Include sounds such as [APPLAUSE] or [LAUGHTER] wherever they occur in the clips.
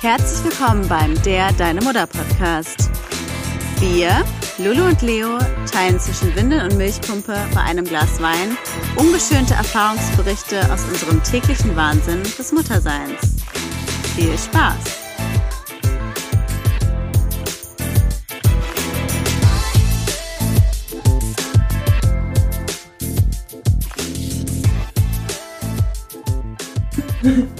Herzlich willkommen beim Der Deine Mutter Podcast. Wir, Lulu und Leo, teilen zwischen Windel und Milchpumpe bei einem Glas Wein ungeschönte Erfahrungsberichte aus unserem täglichen Wahnsinn des Mutterseins. Viel Spaß! [LAUGHS]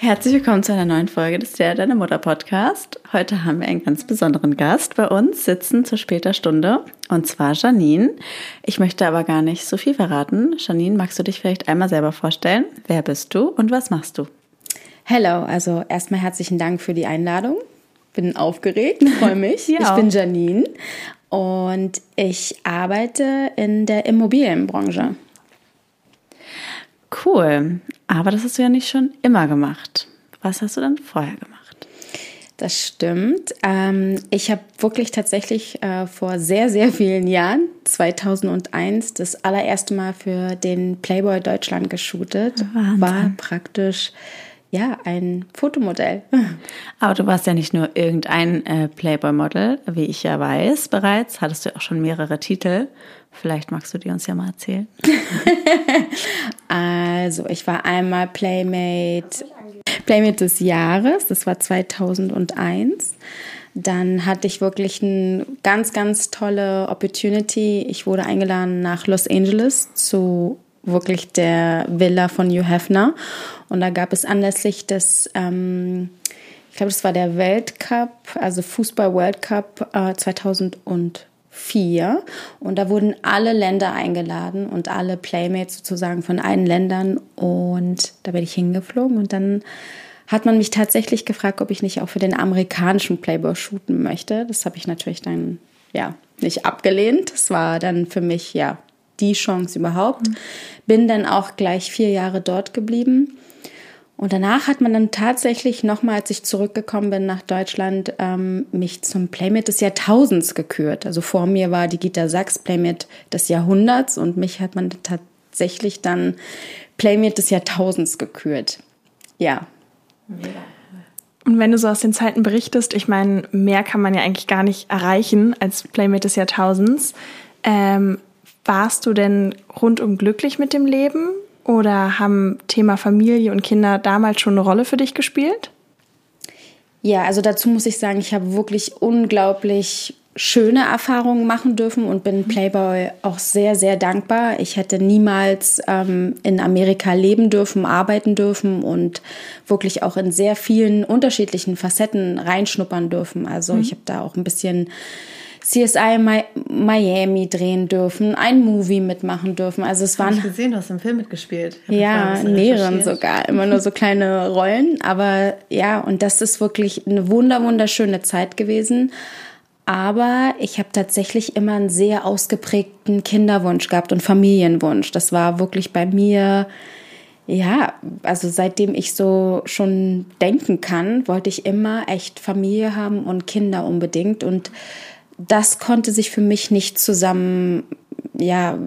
Herzlich willkommen zu einer neuen Folge des Der Deine Mutter Podcast. Heute haben wir einen ganz besonderen Gast bei uns sitzen zu später Stunde und zwar Janine. Ich möchte aber gar nicht so viel verraten. Janine, magst du dich vielleicht einmal selber vorstellen? Wer bist du und was machst du? Hello, also erstmal herzlichen Dank für die Einladung. Bin aufgeregt, [LAUGHS] freue mich. Ja. Ich bin Janine und ich arbeite in der Immobilienbranche. Cool. Aber das hast du ja nicht schon immer gemacht. Was hast du dann vorher gemacht? Das stimmt. Ähm, ich habe wirklich tatsächlich äh, vor sehr, sehr vielen Jahren, 2001, das allererste Mal für den Playboy Deutschland geshootet. Wahnsinn. War praktisch ja ein Fotomodell. [LAUGHS] Aber du warst ja nicht nur irgendein äh, Playboy-Model, wie ich ja weiß bereits. Hattest du auch schon mehrere Titel. Vielleicht magst du die uns ja mal erzählen. [LAUGHS] Also, ich war einmal Playmate, Playmate des Jahres, das war 2001. Dann hatte ich wirklich eine ganz, ganz tolle Opportunity. Ich wurde eingeladen nach Los Angeles zu wirklich der Villa von Hugh Hefner. Und da gab es anlässlich des, ähm, ich glaube, das war der Weltcup, also Fußball World Cup äh, 2004. Und da wurden alle Länder eingeladen und alle Playmates sozusagen von allen Ländern. Und da bin ich hingeflogen und dann hat man mich tatsächlich gefragt, ob ich nicht auch für den amerikanischen Playboy shooten möchte. Das habe ich natürlich dann ja nicht abgelehnt. Das war dann für mich ja die Chance überhaupt. Bin dann auch gleich vier Jahre dort geblieben. Und danach hat man dann tatsächlich nochmal, als ich zurückgekommen bin nach Deutschland, ähm, mich zum Playmate des Jahrtausends gekürt. Also vor mir war die Gita Sachs Playmate des Jahrhunderts und mich hat man tatsächlich dann Playmate des Jahrtausends gekürt. Ja, Und wenn du so aus den Zeiten berichtest, ich meine, mehr kann man ja eigentlich gar nicht erreichen als Playmate des Jahrtausends. Ähm, warst du denn rundum glücklich mit dem Leben oder haben Thema Familie und Kinder damals schon eine Rolle für dich gespielt? Ja, also dazu muss ich sagen, ich habe wirklich unglaublich schöne Erfahrungen machen dürfen und bin Playboy auch sehr, sehr dankbar. Ich hätte niemals ähm, in Amerika leben dürfen, arbeiten dürfen und wirklich auch in sehr vielen unterschiedlichen Facetten reinschnuppern dürfen. Also ich habe da auch ein bisschen CSI Mi Miami drehen dürfen, ein Movie mitmachen dürfen. Also es waren gesehen, du hast im Film mitgespielt. Ich hab ja, bisschen mehreren sogar, immer nur so kleine Rollen. Aber ja, und das ist wirklich eine wunder, wunderschöne Zeit gewesen. Aber ich habe tatsächlich immer einen sehr ausgeprägten Kinderwunsch gehabt und Familienwunsch. Das war wirklich bei mir, ja, also seitdem ich so schon denken kann, wollte ich immer echt Familie haben und Kinder unbedingt. Und das konnte sich für mich nicht zusammen ja,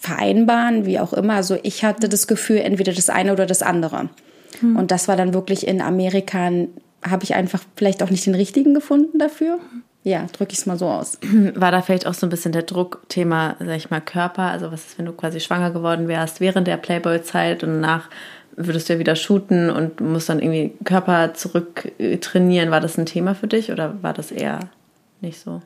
vereinbaren, wie auch immer. Also ich hatte das Gefühl, entweder das eine oder das andere. Und das war dann wirklich in Amerika, habe ich einfach vielleicht auch nicht den richtigen gefunden dafür. Ja, drücke ich es mal so aus. [CLEARS THROAT] War da vielleicht auch so ein bisschen der Druckthema, sag ich mal, Körper? Also was ist, wenn du quasi schwanger geworden wärst während der Playboy-Zeit und danach würdest du ja wieder shooten und musst dann irgendwie Körper zurück äh, trainieren. War das ein Thema für dich oder war das eher nicht so?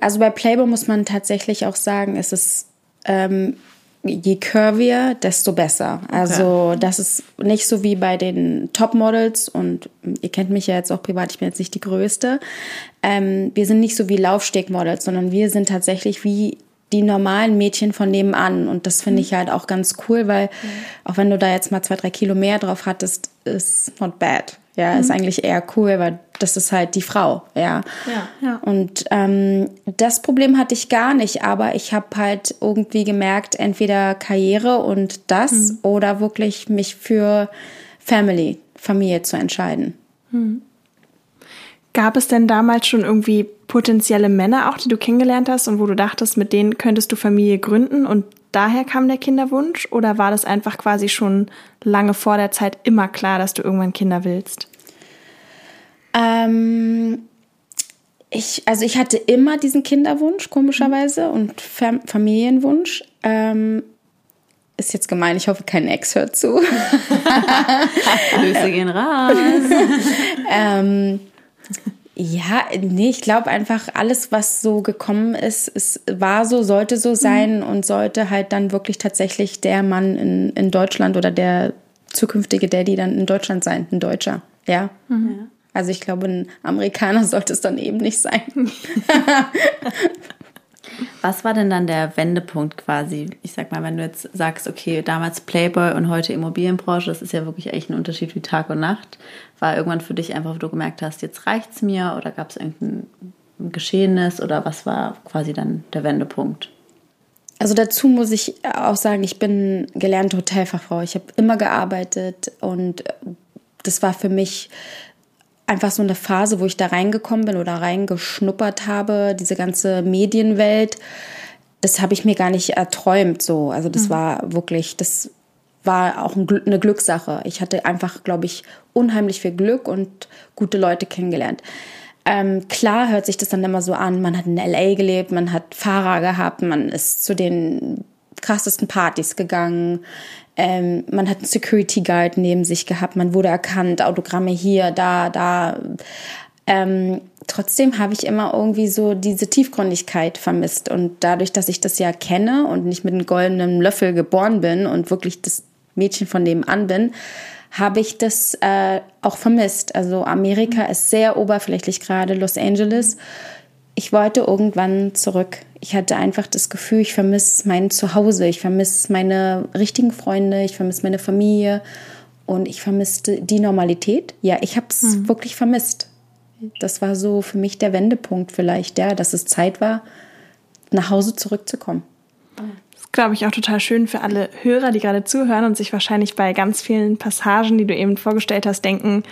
Also bei Playboy muss man tatsächlich auch sagen, es ist ähm, je curvier, desto besser. Also das ist nicht so wie bei den Topmodels und ihr kennt mich ja jetzt auch privat, ich bin jetzt nicht die Größte. Ähm, wir sind nicht so wie Laufstegmodels, sondern wir sind tatsächlich wie die normalen Mädchen von nebenan. Und das finde ich halt auch ganz cool, weil auch wenn du da jetzt mal zwei, drei Kilo mehr drauf hattest, ist not bad. Ja, ist eigentlich eher cool, weil das ist halt die Frau. Ja. Ja, ja. Und ähm, das Problem hatte ich gar nicht, aber ich habe halt irgendwie gemerkt, entweder Karriere und das oder wirklich mich für Family, Familie zu entscheiden. Gab es denn damals schon irgendwie potenzielle Männer auch, die du kennengelernt hast und wo du dachtest, mit denen könntest du Familie gründen und daher kam der Kinderwunsch? Oder war das einfach quasi schon lange vor der Zeit immer klar, dass du irgendwann Kinder willst? Ähm, ich, also ich hatte immer diesen Kinderwunsch, komischerweise, und Fam Familienwunsch. Ähm, ist jetzt gemein, ich hoffe, kein Ex hört zu. [LAUGHS] Grüße gehen raus. [LAUGHS] ähm, ja, nee, ich glaube einfach, alles, was so gekommen ist, es war so, sollte so sein und sollte halt dann wirklich tatsächlich der Mann in, in Deutschland oder der zukünftige Daddy dann in Deutschland sein, ein Deutscher. Ja. Also ich glaube, ein Amerikaner [LAUGHS] sollte es dann eben nicht sein. [LAUGHS] Was war denn dann der Wendepunkt quasi? Ich sag mal, wenn du jetzt sagst, okay, damals Playboy und heute Immobilienbranche, das ist ja wirklich echt ein Unterschied wie Tag und Nacht. War irgendwann für dich einfach, wo du gemerkt hast, jetzt reicht's mir oder gab es irgendein Geschehenes oder was war quasi dann der Wendepunkt? Also dazu muss ich auch sagen, ich bin gelernte Hotelfachfrau. Ich habe immer gearbeitet und das war für mich einfach so eine Phase, wo ich da reingekommen bin oder reingeschnuppert habe, diese ganze Medienwelt. Das habe ich mir gar nicht erträumt so. Also das war wirklich, das war auch eine Glückssache. Ich hatte einfach, glaube ich, unheimlich viel Glück und gute Leute kennengelernt. Ähm, klar hört sich das dann immer so an, man hat in LA gelebt, man hat Fahrer gehabt, man ist zu den krassesten Partys gegangen, ähm, man hat einen Security Guard neben sich gehabt, man wurde erkannt, Autogramme hier, da, da. Ähm, trotzdem habe ich immer irgendwie so diese Tiefgründigkeit vermisst. Und dadurch, dass ich das ja kenne und nicht mit einem goldenen Löffel geboren bin und wirklich das Mädchen von nebenan bin, habe ich das äh, auch vermisst. Also Amerika ist sehr oberflächlich gerade, Los Angeles. Ich wollte irgendwann zurück. Ich hatte einfach das Gefühl, ich vermisse mein Zuhause, ich vermisse meine richtigen Freunde, ich vermisse meine Familie und ich vermisste die Normalität. Ja, ich habe es wirklich vermisst. Das war so für mich der Wendepunkt vielleicht, ja, dass es Zeit war, nach Hause zurückzukommen. Das ist, glaube ich, auch total schön für alle Hörer, die gerade zuhören und sich wahrscheinlich bei ganz vielen Passagen, die du eben vorgestellt hast, denken,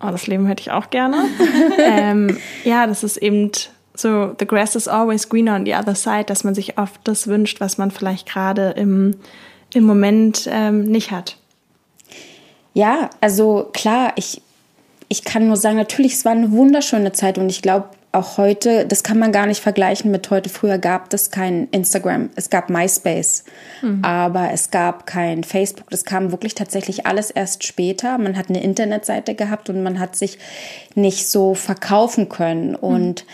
oh, das Leben hätte ich auch gerne. [LAUGHS] ähm, ja, das ist eben so, the grass is always greener on the other side, dass man sich oft das wünscht, was man vielleicht gerade im, im Moment ähm, nicht hat. Ja, also klar, ich, ich kann nur sagen, natürlich, es war eine wunderschöne Zeit und ich glaube, auch heute, das kann man gar nicht vergleichen mit heute. Früher gab es kein Instagram, es gab MySpace, aber es gab kein Facebook. Das kam wirklich tatsächlich alles erst später. Man hat eine Internetseite gehabt und man hat sich nicht so verkaufen können. Und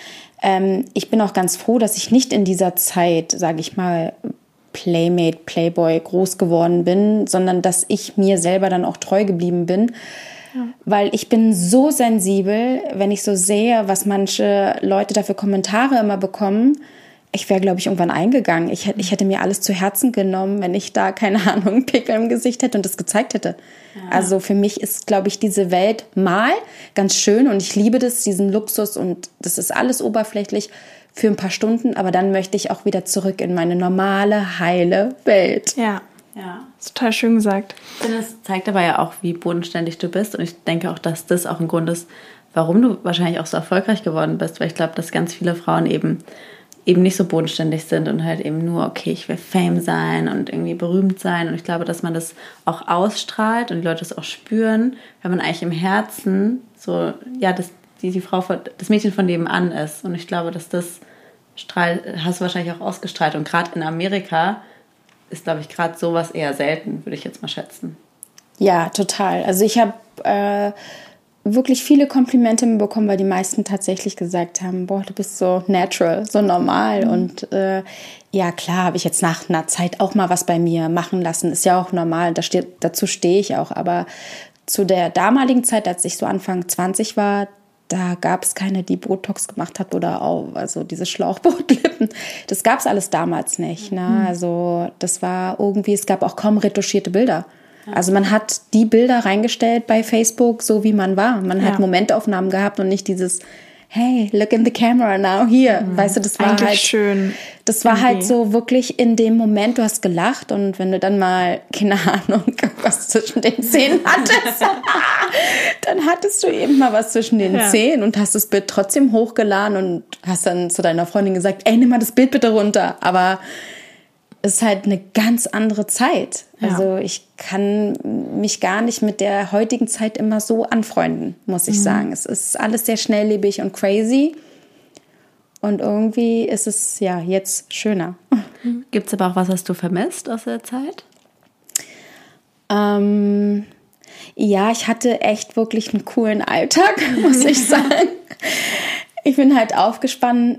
ähm, ich bin auch ganz froh, dass ich nicht in dieser Zeit, sage ich mal, Playmate, Playboy groß geworden bin, sondern dass ich mir selber dann auch treu geblieben bin. Weil ich bin so sensibel, wenn ich so sehe, was manche Leute da für Kommentare immer bekommen. Ich wäre, glaube ich, irgendwann eingegangen. Ich, hätte- ich hätte mir alles zu Herzen genommen, wenn ich da, keine [LAUGHS] Ahnung, einen Pickel im Gesicht hätte und das gezeigt hätte. Also für mich ist, glaube ich, diese Welt mal ganz schön und ich liebe das, diesen Luxus und das ist alles oberflächlich für ein paar Stunden, aber dann möchte ich auch wieder zurück in meine normale, heile Welt. Ja, Ja. ist total schön gesagt. Ich finde, es zeigt aber ja auch, wie bodenständig du bist. Und ich denke auch, dass das auch ein Grund ist, warum du wahrscheinlich auch so erfolgreich geworden bist. Weil ich glaube, dass ganz viele Frauen eben eben nicht so bodenständig sind und halt eben nur, okay, ich will Fame sein und irgendwie berühmt sein. Und ich glaube, dass man das auch ausstrahlt und die Leute das auch spüren, wenn man eigentlich im Herzen so, ja, das, die, die Frau, das Mädchen von nebenan ist. Und ich glaube, dass das strahlt, hast du wahrscheinlich auch ausgestrahlt. Und gerade in Amerika ist, glaube ich, gerade sowas eher selten, würde ich jetzt mal schätzen. Ja, total. Also ich habe äh, wirklich viele Komplimente bekommen, weil die meisten tatsächlich gesagt haben, boah, du bist so natural, so normal. Und äh, ja, klar, habe ich jetzt nach einer Zeit auch mal was bei mir machen lassen. Ist ja auch normal, da steht, dazu stehe ich auch. Aber zu der damaligen Zeit, als ich so Anfang 20 war, da gab es keine, die Botox gemacht hat oder auch, also diese Schlauchbootlippen. Das gab es alles damals nicht. Ne? Also das war irgendwie, es gab auch kaum retuschierte Bilder. Also man hat die Bilder reingestellt bei Facebook, so wie man war. Man hat. Momentaufnahmen gehabt und nicht dieses Hey, look in the camera now, hier. Weißt du, das war Mhm. Eigentlich halt schön. Das war halt irgendwie. so wirklich in dem Moment, du hast gelacht und wenn du dann mal, keine Ahnung, [LAUGHS] was zwischen den Zähnen [LAUGHS] hattest, [LAUGHS] dann hattest du eben mal was zwischen den Ja. Zähnen und hast das Bild trotzdem hochgeladen und hast dann zu deiner Freundin gesagt, ey, nimm mal das Bild bitte runter. Aber ist halt eine ganz andere Zeit. Ja. Also ich kann mich gar nicht mit der heutigen Zeit immer so anfreunden, muss Mhm. ich sagen. Es ist alles sehr schnelllebig und crazy. Und irgendwie ist es ja jetzt schöner. Gibt es aber auch was, was du vermisst aus der Zeit? Ähm, ja, ich hatte echt wirklich einen coolen Alltag, [LAUGHS] muss ich [LAUGHS] sagen. Ich bin halt aufgestanden,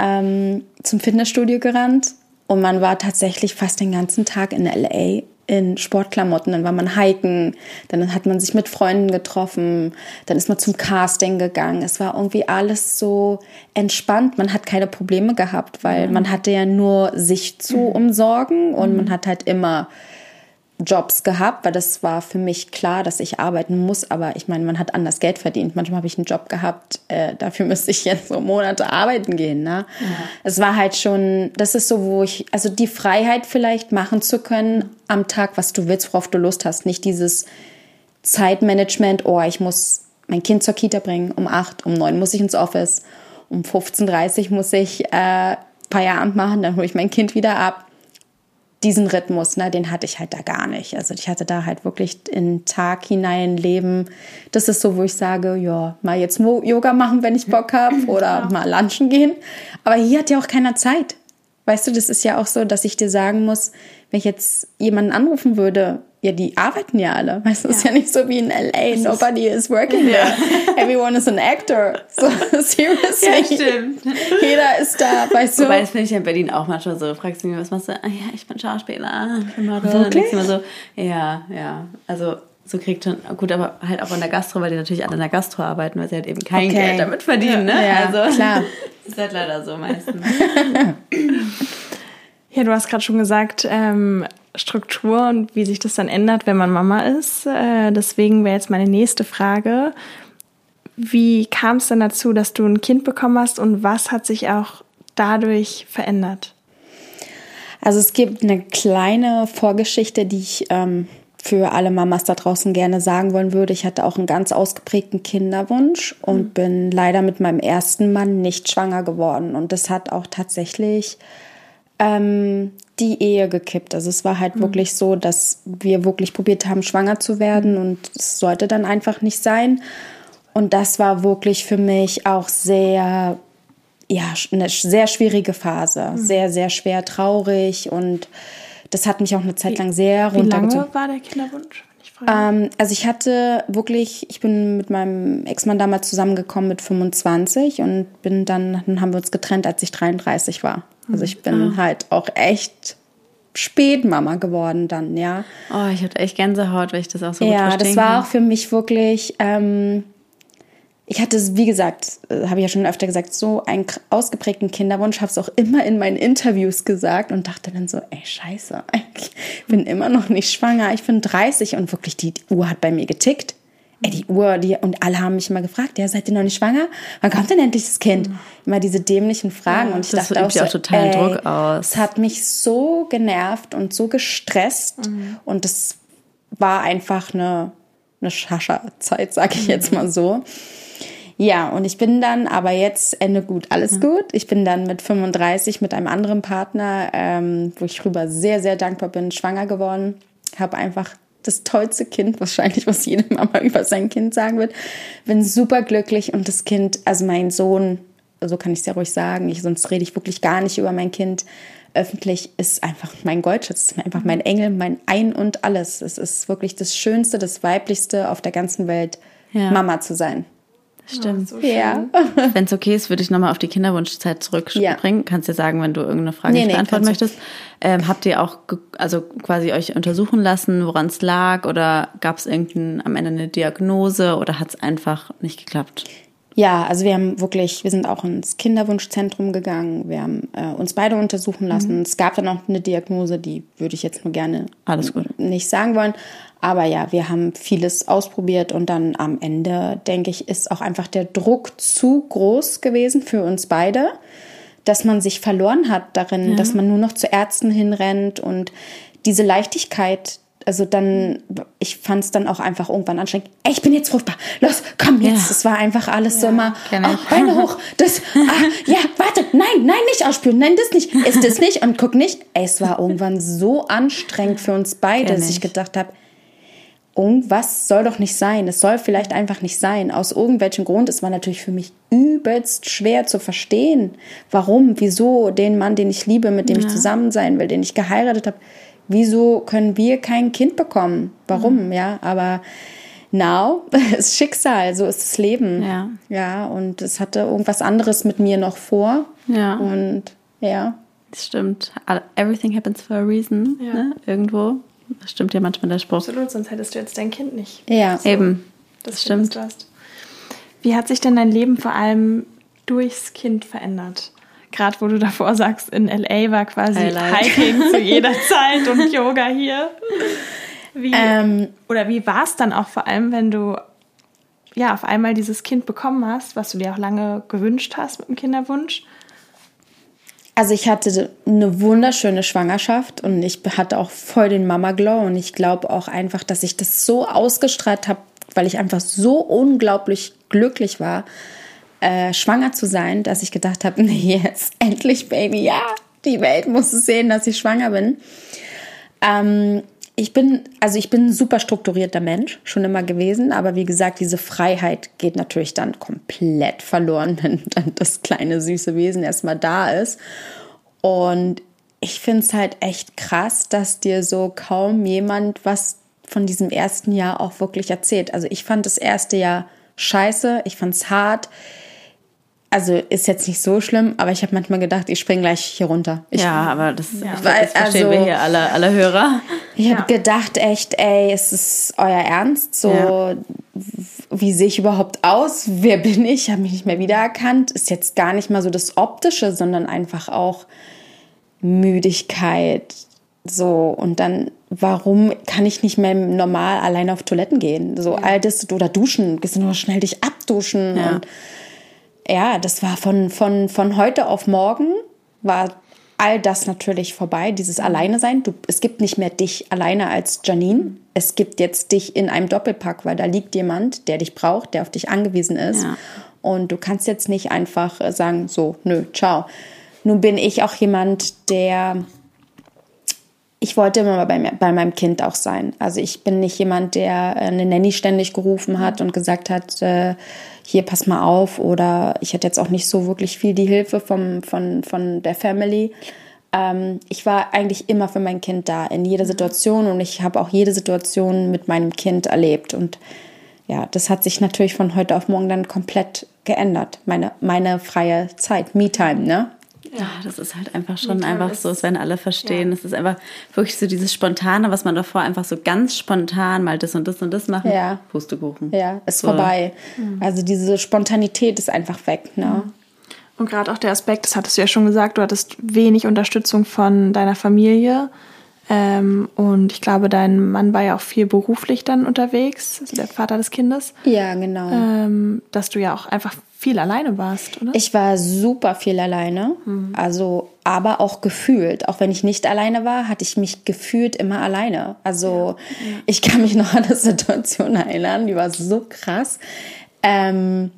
ähm, zum Fitnessstudio gerannt und man war tatsächlich fast den ganzen Tag in LA in Sportklamotten. Dann war man hiken, dann hat man sich mit Freunden getroffen, dann ist man zum Casting gegangen. Es war irgendwie alles so entspannt. Man hat keine Probleme gehabt, weil man hatte ja nur sich zu umsorgen und man hat halt immer Jobs gehabt, weil das war für mich klar, dass ich arbeiten muss. Aber ich meine, man hat anders Geld verdient. Manchmal habe ich einen Job gehabt, äh, dafür müsste ich jetzt so Monate arbeiten gehen. Ne? Es war halt schon, das ist so, wo ich, also die Freiheit vielleicht machen zu können am Tag, was du willst, worauf du Lust hast. Nicht dieses Zeitmanagement, oh, ich muss mein Kind zur Kita bringen, um acht, um neun muss ich ins Office, um 15.30 Uhr muss ich äh, Feierabend machen, dann hole ich mein Kind wieder ab diesen Rhythmus, ne, den hatte ich halt da gar nicht. Also ich hatte da halt wirklich in Tag hinein leben. Das ist so, wo ich sage, ja, mal jetzt Yoga machen, wenn ich Bock habe [LAUGHS] oder mal lunchen gehen. Aber hier hat ja auch keiner Zeit. Weißt du, das ist ja auch so, dass ich dir sagen muss, wenn ich jetzt jemanden anrufen würde, ja, die arbeiten ja alle. Weißt du, es ist ja nicht so wie in LA, nobody is working there. [LAUGHS] Everyone is an actor. So, [LAUGHS] seriously. stimmt. [LAUGHS] Jeder ist da, weißt du. Wobei, das finde ich ja in Berlin auch manchmal so. Fragst du mich, was machst du? Ah, ja, ich bin Schauspieler, ich bin Model. Wirklich? Dann denkst du immer so, ja, ja. Also, so kriegt schon, gut, aber halt auch in der Gastro, weil die natürlich alle in der Gastro arbeiten, weil sie halt eben kein Okay. Geld damit verdienen, ne? Ja, also, klar. Ist halt leider so meistens. Ja, du hast gerade schon gesagt, ähm, Struktur und wie sich das dann ändert, wenn man Mama ist. Äh, deswegen wäre jetzt meine nächste Frage. Wie kam es denn dazu, dass du ein Kind bekommen hast und was hat sich auch dadurch verändert? Also es gibt eine kleine Vorgeschichte, die ich ähm, für alle Mamas da draußen gerne sagen wollen würde. Ich hatte auch einen ganz ausgeprägten Kinderwunsch und bin leider mit meinem ersten Mann nicht schwanger geworden. Und das hat auch tatsächlich ähm, die Ehe gekippt. Also es war halt wirklich so, dass wir wirklich probiert haben, schwanger zu werden und es sollte dann einfach nicht sein. Und das war wirklich für mich auch sehr ja, eine sehr schwierige Phase. Sehr, sehr schwer traurig und das hat mich auch eine Zeit lang sehr Wie lange runtergezogen. war der Kinderwunsch? Ähm, also ich hatte wirklich, ich bin mit meinem Ex-Mann damals zusammengekommen mit 25 und bin dann, dann haben wir uns getrennt, als ich 33 war. Also ich bin halt auch echt spät Mama geworden dann, ja. Oh, ich hatte echt Gänsehaut, weil ich das auch so gut Ja, verstehen das war auch für mich wirklich, ähm, ich hatte, es, wie gesagt, äh, habe ich ja schon öfter gesagt, so einen ausgeprägten Kinderwunsch, habe es auch immer in meinen Interviews gesagt und dachte dann so, ey, scheiße, [LAUGHS] ich bin immer noch nicht schwanger, ich bin 30 und wirklich die Uhr hat bei mir getickt. Ey, die Uhr, die, und alle haben mich immer gefragt, ja, seid ihr noch nicht schwanger? Wann kommt denn endlich das Kind? Immer diese dämlichen Fragen. und ich das dachte auch, ja so, auch totalen ey, Druck aus. Es hat mich so genervt und so gestresst. Und das war einfach eine, eine Schascha-Zeit, sag ich jetzt mal so. Ja, und ich bin dann, aber jetzt Ende gut, alles gut. Ich bin dann mit 35 mit einem anderen Partner, ähm, wo ich rüber sehr, sehr dankbar bin, schwanger geworden. Habe einfach das tollste Kind, wahrscheinlich, was jede Mama über sein Kind sagen wird. Bin super glücklich und das Kind, also mein Sohn, so kann ich es ja ruhig sagen, ich, sonst rede ich wirklich gar nicht über mein Kind öffentlich, ist einfach mein Goldschatz, ist einfach mein Engel, mein Ein und alles. Es ist wirklich das Schönste, das Weiblichste auf der ganzen Welt, Ja. Mama zu sein. Stimmt. Ja. Wenn es okay ist, würde ich nochmal auf die Kinderwunschzeit zurückspringen. Ja. Kannst dir sagen, wenn du irgendeine Frage Nee, nicht nee, beantworten möchtest. Ähm, habt ihr auch ge- also quasi euch untersuchen lassen, woran es lag? Oder gab es irgendein am Ende eine Diagnose oder hat es einfach nicht geklappt? Ja, also wir haben wirklich, wir sind auch ins Kinderwunschzentrum gegangen, wir haben äh, uns beide untersuchen lassen. Mhm. Es gab dann auch eine Diagnose, die würde ich jetzt nur gerne Alles gut. nicht sagen wollen. Aber ja, wir haben vieles ausprobiert und dann am Ende, denke ich, ist auch einfach der Druck zu groß gewesen für uns beide, dass man sich verloren hat darin, ja. dass man nur noch zu Ärzten hinrennt und diese Leichtigkeit, also dann, ich fand es dann auch einfach irgendwann anstrengend. Ey, ich bin jetzt fruchtbar. Los, komm jetzt. Ja. Das war einfach alles ja, so immer, oh, Beine [LAUGHS] hoch. Das, ah, ja, warte, nein, nein, nicht ausspüren. Nein, das nicht. Ist das nicht? Und guck nicht. Ey, es war irgendwann so anstrengend für uns beide, dass ich gedacht habe, irgendwas soll doch nicht sein. Es soll vielleicht einfach nicht sein. Aus irgendwelchem Grund. Es war natürlich für mich übelst schwer zu verstehen, warum, wieso den Mann, den ich liebe, mit dem ja. ich zusammen sein will, den ich geheiratet habe, wieso können wir kein Kind bekommen? Warum? Mhm. Ja, aber now [LAUGHS] ist Schicksal, so ist das Leben. Ja. Ja, und es hatte irgendwas anderes mit mir noch vor. Ja. Und ja. Das stimmt. Everything happens for a reason. Ja. Ne? Irgendwo. Das stimmt ja manchmal der Spruch. Absolut, sonst hättest du jetzt dein Kind nicht. Ja, so, eben. Das, das stimmt. Wie hat sich denn dein Leben vor allem durchs Kind verändert? Gerade wo du davor sagst, in LA war quasi Highlight. Hiking zu [LAUGHS] jeder Zeit und Yoga hier. Wie, ähm, oder wie war es dann auch vor allem, wenn du ja auf einmal dieses Kind bekommen hast, was du dir auch lange gewünscht hast mit dem Kinderwunsch? Also ich hatte eine wunderschöne Schwangerschaft und ich hatte auch voll den Mama-Glow und ich glaube auch einfach, dass ich das so ausgestrahlt habe, weil ich einfach so unglaublich glücklich war, äh, schwanger zu sein, dass ich gedacht habe, [LAUGHS] nee, jetzt endlich, Baby, ja, die Welt muss es sehen, dass ich schwanger bin. Ähm, ich bin, also ich bin ein super strukturierter Mensch, schon immer gewesen, aber wie gesagt, diese Freiheit geht natürlich dann komplett verloren, [LAUGHS] wenn dann das kleine süße Wesen erstmal da ist. Und ich finde es halt echt krass, dass dir so kaum jemand was von diesem ersten Jahr auch wirklich erzählt. Also ich fand das erste Jahr scheiße, ich fand es hart, also ist jetzt nicht so schlimm, aber ich habe manchmal gedacht, ich springe gleich hier runter. Ich, ja, aber das, ja. Ich, das verstehen also, wir hier alle, alle Hörer. Ich habe ja. gedacht, echt, ey, ist es euer Ernst? So, ja. wie sehe ich überhaupt aus? Wer bin ich? Ich habe mich nicht mehr wiedererkannt. Ist jetzt gar nicht mal so das Optische, sondern einfach auch Müdigkeit. So, und dann, warum kann ich nicht mehr normal alleine auf Toiletten gehen? So, all das, oder duschen, gehst du nur schnell dich abduschen und ja, das war von, von, von heute auf morgen war all das natürlich vorbei, dieses Alleine sein. Du, es gibt nicht mehr dich alleine als Janine. Es gibt jetzt dich in einem Doppelpack, weil da liegt jemand, der dich braucht, der auf dich angewiesen ist. Ja. Und du kannst jetzt nicht einfach sagen, so, nö, ciao. Nun bin ich auch jemand, der ich wollte immer bei, bei meinem Kind auch sein. Also ich bin nicht jemand, der eine Nanny ständig gerufen hat und gesagt hat, äh, hier pass mal auf oder ich hatte jetzt auch nicht so wirklich viel die Hilfe vom, von, von der Family. Ähm, ich war eigentlich immer für mein Kind da, in jeder Situation und ich habe auch jede Situation mit meinem Kind erlebt und ja, das hat sich natürlich von heute auf morgen dann komplett geändert. Meine, meine freie Zeit, Me-Time, ne? Ja, das ist halt einfach schon einfach so, es werden alle verstehen. Es ist einfach wirklich so dieses Spontane, was man davor einfach so ganz spontan mal das und das und das machen. Ja. Pustekuchen. Ja, ist so. vorbei. Mhm. Also diese Spontanität ist einfach weg, ne? Mhm. Und gerade auch der Aspekt, das hattest du ja schon gesagt, du hattest wenig Unterstützung von deiner Familie. Ähm, und ich glaube, dein Mann war ja auch viel beruflich dann unterwegs, also der Vater des Kindes. Ja, genau. Ähm, dass du ja auch einfach viel alleine warst, oder? Ich war super viel alleine, mhm. also aber auch gefühlt. Auch wenn ich nicht alleine war, hatte ich mich gefühlt immer alleine. Also ja. Ja. ich kann mich noch an eine Situation erinnern, die war so krass. Ähm,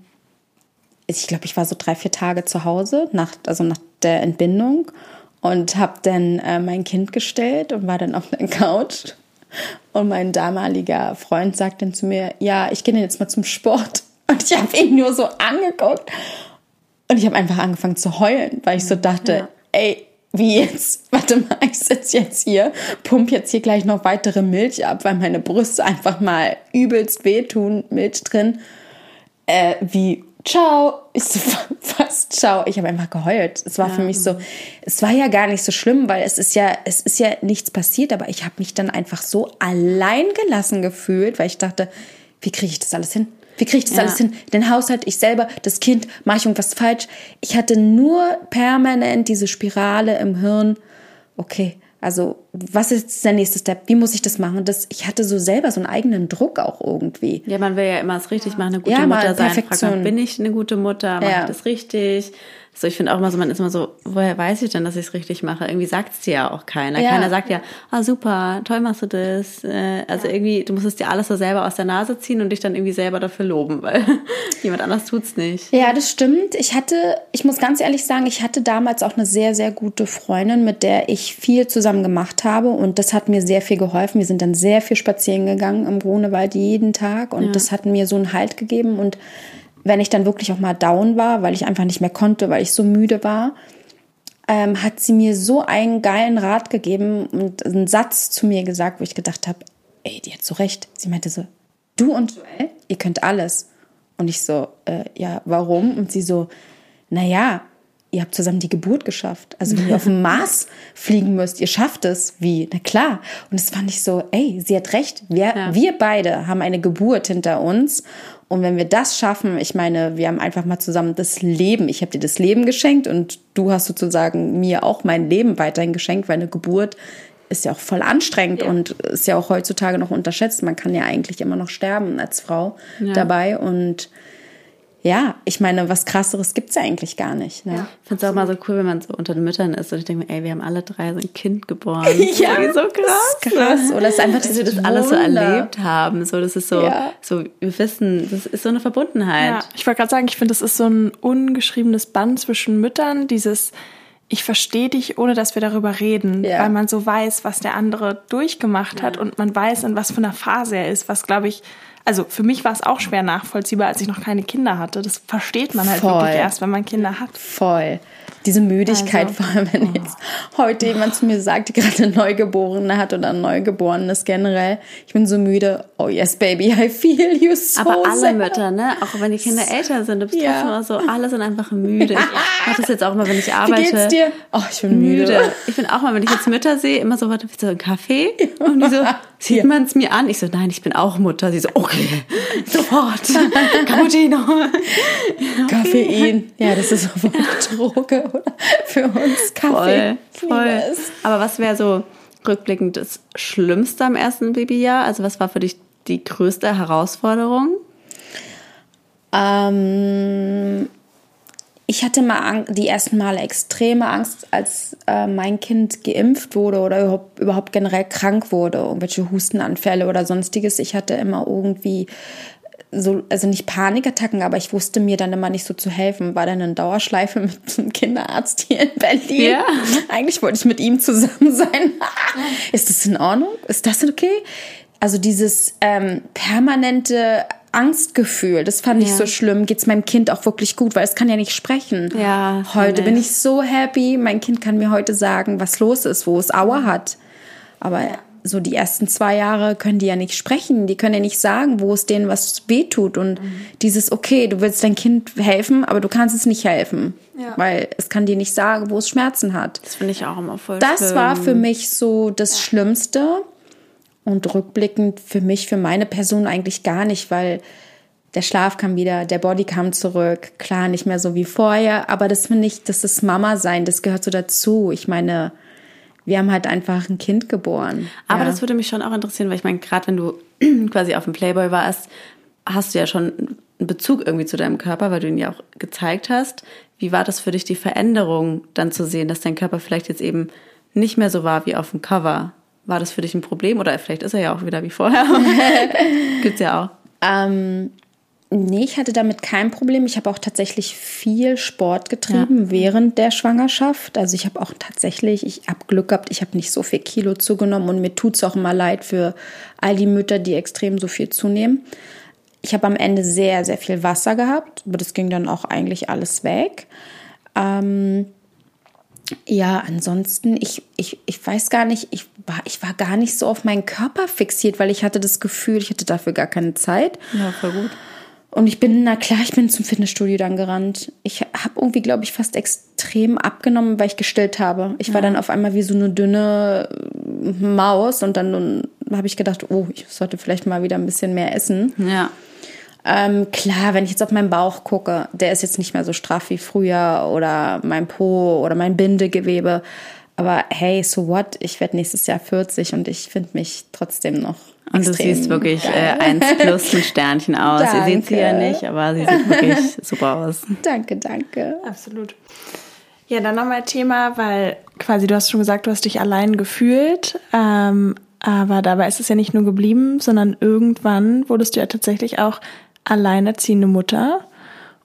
ich glaube, ich war so drei, vier Tage zu Hause, nach, also nach der Entbindung und habe dann äh, mein Kind gestellt und war dann auf der Couch. Und mein damaliger Freund sagt dann zu mir, ja, ich gehe jetzt mal zum Sport. [LAUGHS] Und ich habe ihn nur so angeguckt. Und ich habe einfach angefangen zu heulen, weil ich so dachte, ja. ey, wie jetzt? [LAUGHS] Warte mal, ich sitze jetzt hier, pump jetzt hier gleich noch weitere Milch ab, weil meine Brüste einfach mal übelst wehtun, Milch drin. Äh, wie ciao. Ich so, [LAUGHS] fast ciao. Ich habe einfach geheult. Es war ja. für mich so, es war ja gar nicht so schlimm, weil es ist ja, es ist ja nichts passiert, aber ich habe mich dann einfach so allein gelassen gefühlt, weil ich dachte, wie kriege ich das alles hin? Wie kriege ich das Ja. alles hin? Den Haushalt, ich selber, das Kind, mache ich irgendwas falsch? Ich hatte nur permanent diese Spirale im Hirn. Okay, also was ist der nächste Step? Wie muss ich das machen? Das, ich hatte so selber so einen eigenen Druck auch irgendwie. Ja, man will ja immer es richtig machen, eine gute Ja, Mutter sein. Fragt Perfektion. man, bin ich eine gute Mutter? Mache Ja. ich das richtig? So, ich finde auch immer so, man ist immer so, woher weiß ich denn, dass ich es richtig mache? Irgendwie sagt es dir ja auch keiner. Ja. Keiner sagt ja, ah super, toll machst du das. Äh, Also irgendwie, du musst es dir alles so selber aus der Nase ziehen und dich dann irgendwie selber dafür loben, weil [LAUGHS] jemand anders tut's nicht. Ja, das stimmt. Ich hatte, ich muss ganz ehrlich sagen, ich hatte damals auch eine sehr, sehr gute Freundin, mit der ich viel zusammen gemacht habe und das hat mir sehr viel geholfen. Wir sind dann sehr viel spazieren gegangen im Grunewald jeden Tag und das hat mir so einen Halt gegeben und wenn ich dann wirklich auch mal down war, weil ich einfach nicht mehr konnte, weil ich so müde war, ähm, hat sie mir so einen geilen Rat gegeben und einen Satz zu mir gesagt, wo ich gedacht habe, ey, die hat so recht. Sie meinte so, du und Joel, ihr könnt alles. Und ich so, äh, ja, warum? Und sie so, naja, ihr habt zusammen die Geburt geschafft. Also wenn ihr auf den [LAUGHS] Mars fliegen müsst, ihr schafft es. Wie? Na klar. Und das fand ich so, ey, sie hat recht. Wir, Ja. wir beide haben eine Geburt hinter uns. Und wenn wir das schaffen, ich meine, wir haben einfach mal zusammen das Leben. Ich habe dir das Leben geschenkt und du hast sozusagen mir auch mein Leben weiterhin geschenkt, weil eine Geburt ist ja auch voll anstrengend und ist ja auch heutzutage noch unterschätzt. Man kann ja eigentlich immer noch sterben als Frau dabei. Und ja, ich meine, was krasseres gibt's ja eigentlich gar nicht. Ne? Ich finde es auch mal so cool, wenn man so unter den Müttern ist und ich denke mir, ey, wir haben alle drei so ein Kind geboren. Ja, so krass. das ist krass. Oder es ist einfach dass wir das alles so erlebt haben. So, das ist so, Ja. so, wir wissen, das ist so eine Verbundenheit. Ja, ich wollte gerade sagen, ich finde, das ist so ein ungeschriebenes Band zwischen Müttern, dieses ich verstehe dich, ohne dass wir darüber reden, Ja. weil man so weiß, was der andere durchgemacht hat und man weiß, in was für einer Phase er ist, was glaube ich, also für mich war es auch schwer nachvollziehbar, als ich noch keine Kinder hatte. Das versteht man halt Voll. wirklich erst, wenn man Kinder hat. Voll. Diese Müdigkeit, Also, vor allem, wenn jetzt heute jemand zu mir sagt, die gerade eine Neugeborene hat oder ein Neugeborenes generell. Ich bin so müde. Oh yes, baby, I feel you so Aber alle sehr. Mütter, ne? Auch wenn die Kinder älter sind, du bist Ja. immer so, alle sind einfach müde. [LAUGHS] Ich mache das jetzt auch immer, wenn ich Wie arbeite. geht's dir? Oh, ich bin müde. müde. Ich bin auch mal, wenn ich jetzt Mütter sehe, immer so, warte, willst du einen Kaffee? [LAUGHS] Und die so, sieht man es mir an? Ich so, nein, ich bin auch Mutter. Sie so, okay, [LAUGHS] sofort. [LAUGHS] Cappuccino. Koffein. Ja, das ist sofort eine Droge oder? für uns. Kaffee. Voll, voll. Aber was wäre so rückblickend das Schlimmste am ersten Babyjahr? Also was war für dich die größte Herausforderung? Ähm, ich hatte mal die ersten Male extreme Angst, als äh, mein Kind geimpft wurde oder überhaupt, überhaupt generell krank wurde, irgendwelche Hustenanfälle oder sonstiges. Ich hatte immer irgendwie so, also nicht Panikattacken, aber ich wusste mir dann immer nicht so zu helfen. War dann in Dauerschleife [LAUGHS] mit einem Kinderarzt hier in Berlin. Ja. Eigentlich wollte ich mit ihm zusammen sein. [LAUGHS] Ist das in Ordnung? Ist das okay? Also dieses ähm, permanente Angstgefühl, das fand ich Ja. so schlimm. Geht's meinem Kind auch wirklich gut, weil es kann ja nicht sprechen. Ja, Heute bin ich. ich so happy. Mein Kind kann mir heute sagen, was los ist, wo es Aua hat. Aber so die ersten zwei Jahre können die ja nicht sprechen. Die können ja nicht sagen, wo es denen was wehtut. Und dieses, okay, du willst dein Kind helfen, aber du kannst es nicht helfen. Weil es kann dir nicht sagen, wo es Schmerzen hat. Das finde ich auch immer voll Das schlimm. war für mich so das Schlimmste und rückblickend für mich, für meine Person eigentlich gar nicht, weil der Schlaf kam wieder, der Body kam zurück, klar nicht mehr so wie vorher, aber das finde ich, das ist Mama sein, das gehört so dazu. Ich meine, wir haben halt einfach ein Kind geboren. Aber ja. das würde mich schon auch interessieren, weil ich meine, gerade wenn du [CLEARS THROAT] quasi auf dem Playboy warst, hast du ja schon einen Bezug irgendwie zu deinem Körper, weil du ihn ja auch gezeigt hast. Wie war das für dich, die Veränderung dann zu sehen, dass dein Körper vielleicht jetzt eben nicht mehr so war wie auf dem Cover? War das für dich ein Problem oder vielleicht ist er ja auch wieder wie vorher? [LAUGHS] Gibt's ja auch. Ähm, nee, ich hatte damit kein Problem. Ich habe auch tatsächlich viel Sport getrieben während der Schwangerschaft. Also ich habe auch tatsächlich, ich habe Glück gehabt, ich habe nicht so viel Kilo zugenommen und mir tut's auch immer leid für all die Mütter, die extrem so viel zunehmen. Ich habe am Ende sehr, sehr viel Wasser gehabt, aber das ging dann auch eigentlich alles weg. Ähm, ja, ansonsten, ich, ich, ich weiß gar nicht, ich war, ich war gar nicht so auf meinen Körper fixiert, weil ich hatte das Gefühl, ich hatte dafür gar keine Zeit. Ja, voll gut. Und ich bin, na klar, ich bin zum Fitnessstudio dann gerannt. Ich habe irgendwie, glaube ich, fast extrem abgenommen, weil ich gestillt habe. Ich war dann auf einmal wie so eine dünne Maus und dann habe ich gedacht, oh, ich sollte vielleicht mal wieder ein bisschen mehr essen. Ja. Ähm, klar, wenn ich jetzt auf meinen Bauch gucke, der ist jetzt nicht mehr so straff wie früher oder mein Po oder mein Bindegewebe. Aber hey, so what? Ich werde nächstes Jahr 40 und ich finde mich trotzdem noch. Und du siehst wirklich äh, eins [LAUGHS] plus ein Sternchen aus. Ihr seht sie ja nicht, aber sie sieht wirklich [LAUGHS] super aus. Danke, danke. Absolut. Ja, dann nochmal Thema, weil quasi du hast schon gesagt, du hast dich allein gefühlt. Ähm, aber dabei ist es ja nicht nur geblieben, sondern irgendwann wurdest du ja tatsächlich auch alleinerziehende Mutter.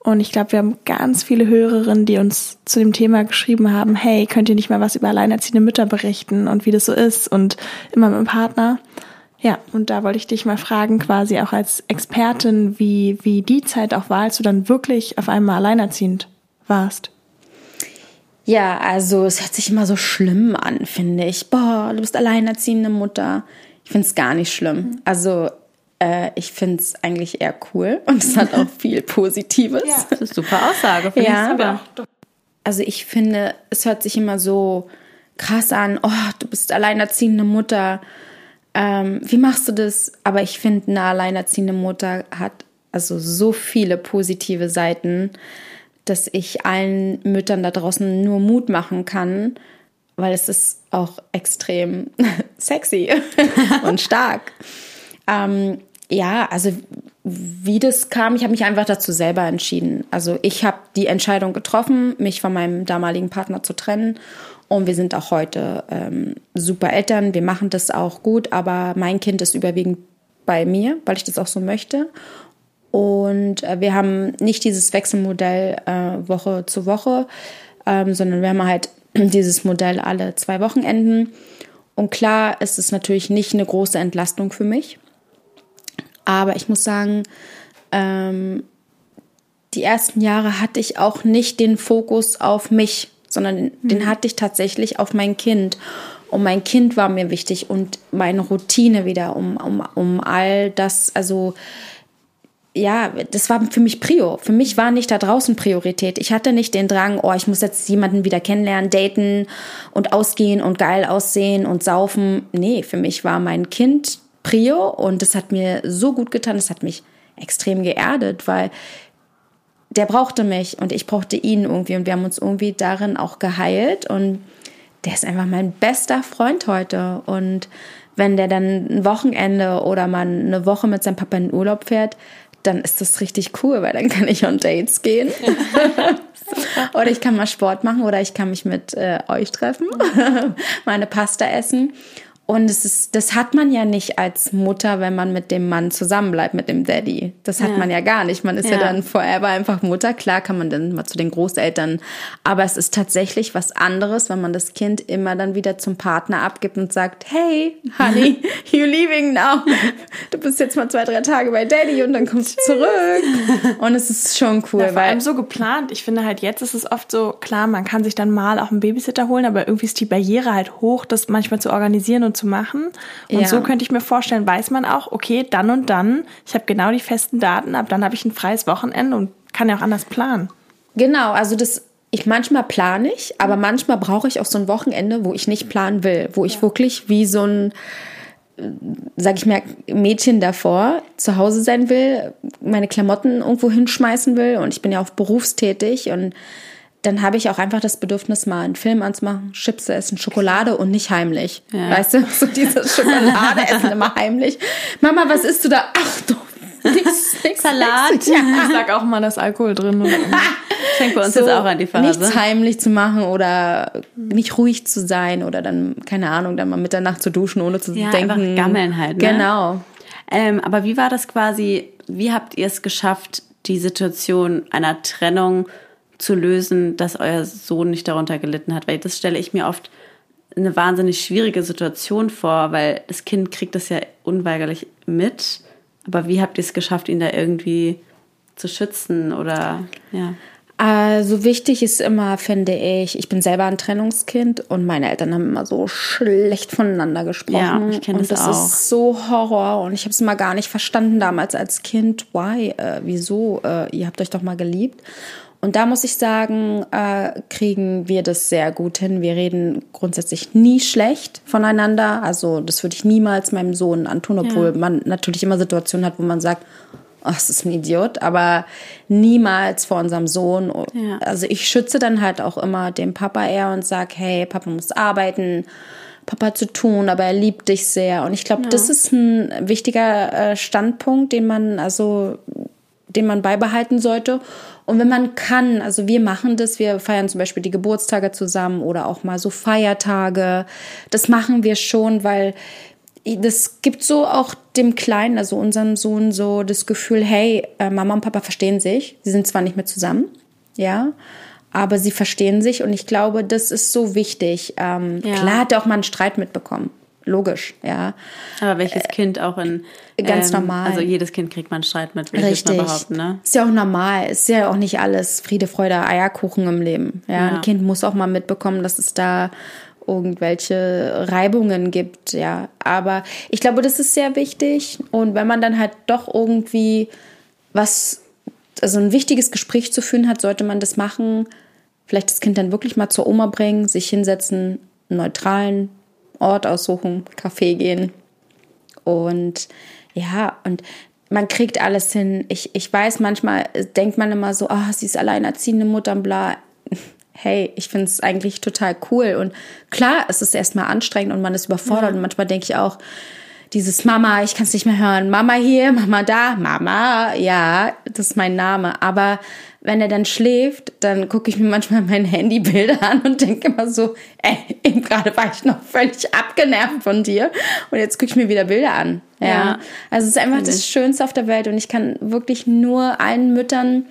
Und ich glaube, wir haben ganz viele Hörerinnen, die uns zu dem Thema geschrieben haben, hey, könnt ihr nicht mal was über alleinerziehende Mütter berichten und wie das so ist und immer mit dem Partner. Ja, und da wollte ich dich mal fragen, quasi auch als Expertin, wie, wie die Zeit auch war, als du dann wirklich auf einmal alleinerziehend warst. Ja, also es hört sich immer so schlimm an, finde ich. Boah, du bist alleinerziehende Mutter. Ich finde es gar nicht schlimm. Also äh, ich finde es eigentlich eher cool [LAUGHS] und es hat auch [LAUGHS] viel Positives. Ja, das ist super Aussage. Ja, aber also ich finde, es hört sich immer so krass an. Oh, du bist alleinerziehende Mutter. Ähm, wie machst du das? Aber ich finde, eine alleinerziehende Mutter hat also so viele positive Seiten, dass ich allen Müttern da draußen nur Mut machen kann, weil es ist auch extrem [LAUGHS] sexy und stark. Ähm, ja, also wie das kam, ich habe mich einfach dazu selber entschieden. Also ich habe die Entscheidung getroffen, mich von meinem damaligen Partner zu trennen. Und wir sind auch heute ähm, super Eltern. Wir machen das auch gut, aber mein Kind ist überwiegend bei mir, weil ich das auch so möchte. Und äh, wir haben nicht dieses Wechselmodell äh, Woche zu Woche, ähm, sondern wir haben halt [CLEARS THROAT] dieses Modell alle zwei Wochenenden. Und klar ist es natürlich nicht eine große Entlastung für mich. Aber ich muss sagen, ähm, die ersten Jahre hatte ich auch nicht den Fokus auf mich, sondern mhm. den hatte ich tatsächlich auf mein Kind. Und mein Kind war mir wichtig und meine Routine wieder, um, um, um all das, also ja, das war für mich Prio. Für mich war nicht da draußen Priorität. Ich hatte nicht den Drang, oh, ich muss jetzt jemanden wieder kennenlernen, daten und ausgehen und geil aussehen und saufen. Nee, für mich war mein Kind Prio und das hat mir so gut getan, das hat mich extrem geerdet, weil der brauchte mich und ich brauchte ihn irgendwie und wir haben uns irgendwie darin auch geheilt und der ist einfach mein bester Freund heute und wenn der dann ein Wochenende oder mal eine Woche mit seinem Papa in Urlaub fährt, dann ist das richtig cool, weil dann kann ich on Dates gehen. [LAUGHS] oder ich kann mal Sport machen oder ich kann mich mit äh, euch treffen, [LAUGHS] meine Pasta essen. Und es ist, das hat man ja nicht als Mutter, wenn man mit dem Mann zusammenbleibt, mit dem Daddy. Das hat ja. man ja gar nicht. Man ist ja. ja. dann forever einfach Mutter. Klar kann man dann mal zu den Großeltern. Aber es ist tatsächlich was anderes, wenn man das Kind immer dann wieder zum Partner abgibt und sagt, hey, honey, [LAUGHS] you leaving now. Du bist jetzt mal zwei, drei Tage bei Daddy und dann kommst du zurück. Und es ist schon cool. Ja, vor weil allem so geplant. Ich finde halt jetzt ist es oft so, klar, man kann sich dann mal auch einen Babysitter holen, aber irgendwie ist die Barriere halt hoch, das manchmal zu organisieren und zu zu machen. Und ja. so könnte ich mir vorstellen, weiß man auch, okay, dann und dann, ich habe genau die festen Daten, ab dann habe ich ein freies Wochenende und kann ja auch anders planen. Genau, also das ich manchmal plane ich, aber manchmal brauche ich auch so ein Wochenende, wo ich nicht planen will, wo ich ja. wirklich wie so ein sag ich mir, Mädchen davor zu Hause sein will, meine Klamotten irgendwo hinschmeißen will und ich bin ja auch berufstätig und dann habe ich auch einfach das Bedürfnis, mal einen Film anzumachen, Chips zu essen, Schokolade und nicht heimlich. Ja. Weißt du, so dieses [LAUGHS] Schokolade essen immer heimlich. Mama, was isst du da? Ach du, nix, nix Salat. Nix. Ja. [LAUGHS] Ich sag auch mal, das Alkohol drin. Fängt [LAUGHS] bei uns so, jetzt auch an die Phase. Nichts heimlich zu machen oder nicht ruhig zu sein oder dann, keine Ahnung, dann mal Mitternacht zu duschen, ohne zu ja, denken. Einfach gammeln halt. Ne? Genau. Ähm, aber wie war das quasi, wie habt ihr es geschafft, die Situation einer Trennung zu lösen, dass euer Sohn nicht darunter gelitten hat. Weil das stelle ich mir oft eine wahnsinnig schwierige Situation vor, weil das Kind kriegt das ja unweigerlich mit. Aber wie habt ihr es geschafft, ihn da irgendwie zu schützen oder ja? Also wichtig ist immer, finde ich, ich bin selber ein Trennungskind und meine Eltern haben immer so schlecht voneinander gesprochen. Ja, ich kenne das, das auch. Das ist so Horror und ich habe es immer gar nicht verstanden damals als Kind. Why? Äh, wieso? Äh, ihr habt euch doch mal geliebt. Und da muss ich sagen, äh, kriegen wir das sehr gut hin. Wir reden grundsätzlich nie schlecht voneinander. Also das würde ich niemals meinem Sohn antun, obwohl Ja. man natürlich immer Situationen hat, wo man sagt, oh, das ist ein Idiot, aber niemals vor unserem Sohn. Ja. Also ich schütze dann halt auch immer den Papa eher und sag, hey, Papa muss arbeiten, Papa zu tun, aber er liebt dich sehr. Und ich glaube, das ist ein wichtiger äh, Standpunkt, den man also den man beibehalten sollte. Und wenn man kann, also wir machen das, wir feiern zum Beispiel die Geburtstage zusammen oder auch mal so Feiertage. Das machen wir schon, weil das gibt so auch dem Kleinen, also unserem Sohn, so das Gefühl, hey, äh, Mama und Papa verstehen sich. Sie sind zwar nicht mehr zusammen, ja, aber sie verstehen sich und ich glaube, das ist so wichtig. Ähm, Ja. Klar hat er auch mal einen Streit mitbekommen. Logisch, ja. Aber welches Kind auch in. Äh, ganz normal. Also jedes Kind kriegt man Streit mit, würde ich mal behaupten, ne? Ist ja auch normal. Ist ja auch nicht alles Friede, Freude, Eierkuchen im Leben. Ja, Ja. ein Kind muss auch mal mitbekommen, dass es da irgendwelche Reibungen gibt, ja. Aber ich glaube, das ist sehr wichtig. Und wenn man dann halt doch irgendwie was, also ein wichtiges Gespräch zu führen hat, sollte man das machen. Vielleicht das Kind dann wirklich mal zur Oma bringen, sich hinsetzen, einen neutralen Ort aussuchen, Kaffee gehen. Und ja, und man kriegt alles hin. Ich, ich weiß, manchmal denkt man immer so, ah, sie ist alleinerziehende Mutter und bla. [LAUGHS] Hey, ich finde es eigentlich total cool. Und klar, es ist erstmal anstrengend und man ist überfordert. Und manchmal denke ich auch, dieses Mama, ich kann es nicht mehr hören. Mama hier, Mama da, Mama, ja, das ist mein Name. Aber wenn er dann schläft, dann gucke ich mir manchmal mein Handybilder an und denke immer so, ey, eben gerade war ich noch völlig abgenervt von dir und jetzt gucke ich mir wieder Bilder an. Ja. Ja. Also es ist einfach das Schönste auf der Welt und ich kann wirklich nur allen Müttern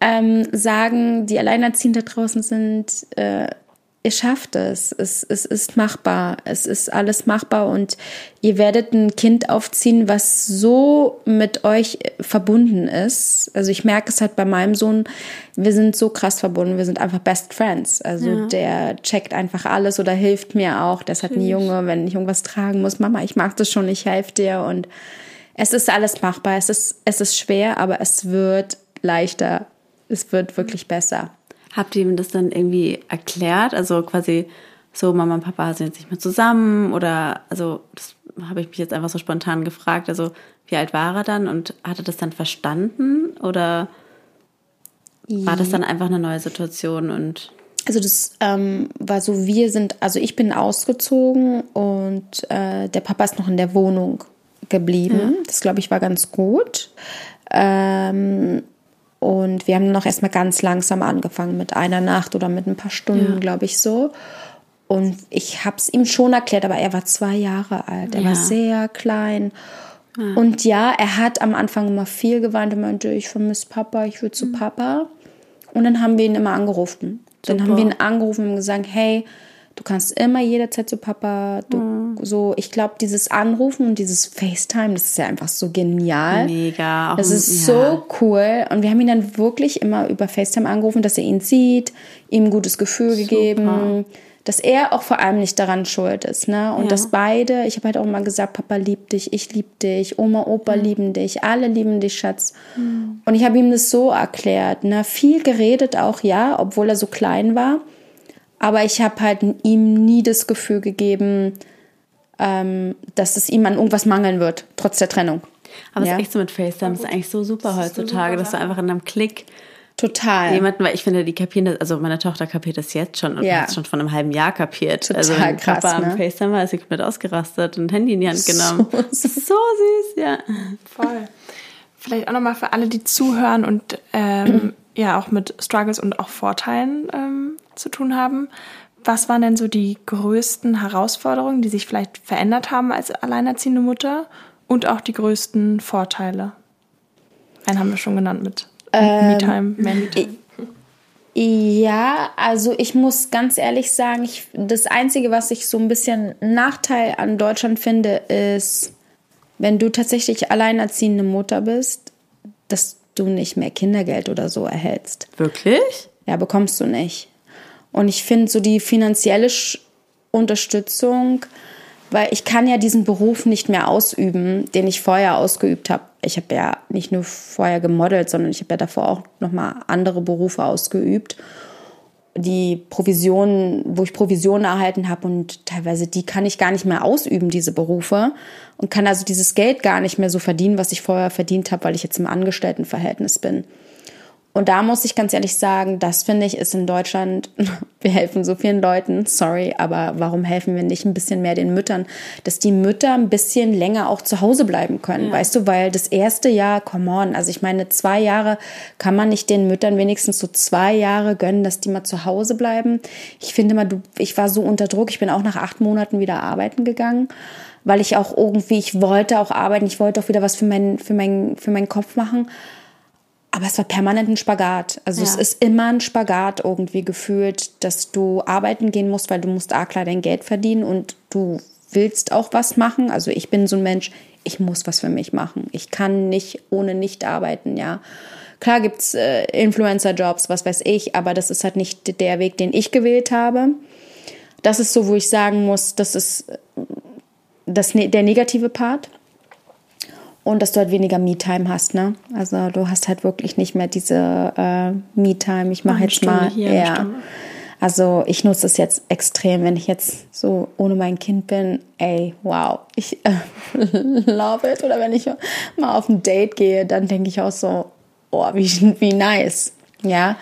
ähm, sagen, die alleinerziehend da draußen sind, äh, ihr schafft es. es. Es ist machbar. Es ist alles machbar und ihr werdet ein Kind aufziehen, was so mit euch verbunden ist. Also ich merke es halt bei meinem Sohn, wir sind so krass verbunden, wir sind einfach Best Friends. Also der checkt einfach alles oder hilft mir auch. Das hat ein Junge, wenn ich irgendwas tragen muss, Mama, ich mag das schon, ich helfe dir und es ist alles machbar. Es ist, es ist schwer, aber es wird leichter. Es wird wirklich besser. Habt ihr ihm das dann irgendwie erklärt? Also quasi so, Mama und Papa sind jetzt nicht mehr zusammen oder, also das habe ich mich jetzt einfach so spontan gefragt. Also wie alt war er dann und hat er das dann verstanden oder war das dann einfach eine neue Situation und Also das ähm, war so, wir sind, also ich bin ausgezogen und äh, der Papa ist noch in der Wohnung geblieben. Das glaube ich war ganz gut. Ähm, und wir haben noch erstmal ganz langsam angefangen mit einer Nacht oder mit ein paar Stunden, Ja. glaube ich so. Und ich habe es ihm schon erklärt, aber er war zwei Jahre alt. Er Ja. war sehr klein. Und ja, er hat am Anfang immer viel geweint und meinte, ich vermisse Papa, ich will zu Papa. Und dann haben wir ihn immer angerufen. Dann haben wir ihn angerufen und gesagt, hey, du kannst immer jederzeit zu Papa. Du, So, ich glaube, dieses Anrufen und dieses FaceTime, das ist ja einfach so genial. mega. Auch Das ist ja. so cool. Und wir haben ihn dann wirklich immer über FaceTime angerufen, dass er ihn sieht, ihm ein gutes Gefühl gegeben, dass er auch vor allem nicht daran schuld ist. Ne? Und Ja. dass beide, ich habe halt auch immer gesagt, Papa liebt dich, ich lieb dich, Oma, Opa lieben dich, alle lieben dich, Schatz. Und ich habe ihm das so erklärt. Ne? Viel geredet auch, ja, obwohl er so klein war. Aber ich habe halt ihm nie das Gefühl gegeben, ähm, dass es ihm an irgendwas mangeln wird, trotz der Trennung. Aber es ja. ist echt so mit FaceTime, das ist eigentlich so super heutzutage, dass du einfach in einem Klick Total. jemanden, weil ich finde, die kapieren das, also meine Tochter kapiert das jetzt schon und Ja. hat es schon von einem halben Jahr kapiert. Total also wenn krass, Papa am ne? FaceTime war, ist sie komplett ausgerastet und ein Handy in die Hand genommen. Das [LAUGHS] ist so süß, ja. Voll. Vielleicht auch nochmal für alle, die zuhören und ähm, [CLEARS THROAT] ja auch mit Struggles und auch Vorteilen ähm, zu tun haben. Was waren denn so die größten Herausforderungen, die sich vielleicht verändert haben als alleinerziehende Mutter und auch die größten Vorteile? Einen haben wir schon genannt mit Me-Time, mehr Me-Time. Ja, also ich muss ganz ehrlich sagen, ich, das Einzige, was ich so ein bisschen Nachteil an Deutschland finde, ist, wenn du tatsächlich alleinerziehende Mutter bist, dass du nicht mehr Kindergeld oder so erhältst. Wirklich? Ja, bekommst du nicht. Und ich finde so die finanzielle Sch Unterstützung weil ich kann ja diesen Beruf nicht mehr ausüben, den ich vorher ausgeübt habe. Ich habe ja nicht nur vorher gemodelt, sondern ich habe ja davor auch nochmal andere Berufe ausgeübt, die Provisionen, wo ich Provisionen erhalten habe und teilweise die kann ich gar nicht mehr ausüben, diese Berufe und kann also dieses Geld gar nicht mehr so verdienen, was ich vorher verdient habe, weil ich jetzt im Angestelltenverhältnis bin. Und da muss ich ganz ehrlich sagen, das finde ich ist in Deutschland, [LAUGHS] wir helfen so vielen Leuten, sorry, aber warum helfen wir nicht ein bisschen mehr den Müttern, dass die Mütter ein bisschen länger auch zu Hause bleiben können, ja. weißt du, weil das erste Jahr, come on, also ich meine, zwei Jahre kann man nicht den Müttern wenigstens so zwei Jahre gönnen, dass die mal zu Hause bleiben. Ich finde mal, du, ich war so unter Druck, ich bin auch nach acht Monaten wieder arbeiten gegangen weil ich auch irgendwie, ich wollte auch arbeiten, ich wollte auch wieder was für meinen, für meinen, für meinen Kopf machen. Aber es war permanent ein Spagat. Also ja. es ist immer ein Spagat irgendwie gefühlt, dass du arbeiten gehen musst, weil du musst A klar dein Geld verdienen und du willst auch was machen. Also ich bin so ein Mensch, ich muss was für mich machen. Ich kann nicht ohne nicht arbeiten, ja. Klar gibt's äh, Influencer-Jobs, was weiß ich, aber das ist halt nicht der Weg, den ich gewählt habe. Das ist so, wo ich sagen muss, das ist äh, das, ne-, der negative Part und dass du halt weniger Me-Time hast, ne? Also du hast halt wirklich nicht mehr diese äh, Me-Time. Ich mache jetzt Stunde mal. Hier, ja. Also ich nutze es jetzt extrem, wenn ich jetzt so ohne mein Kind bin. Ey, wow, ich äh, [LAUGHS] love it. Oder wenn ich mal auf ein Date gehe, dann denke ich auch so, oh, wie, wie nice. Ja.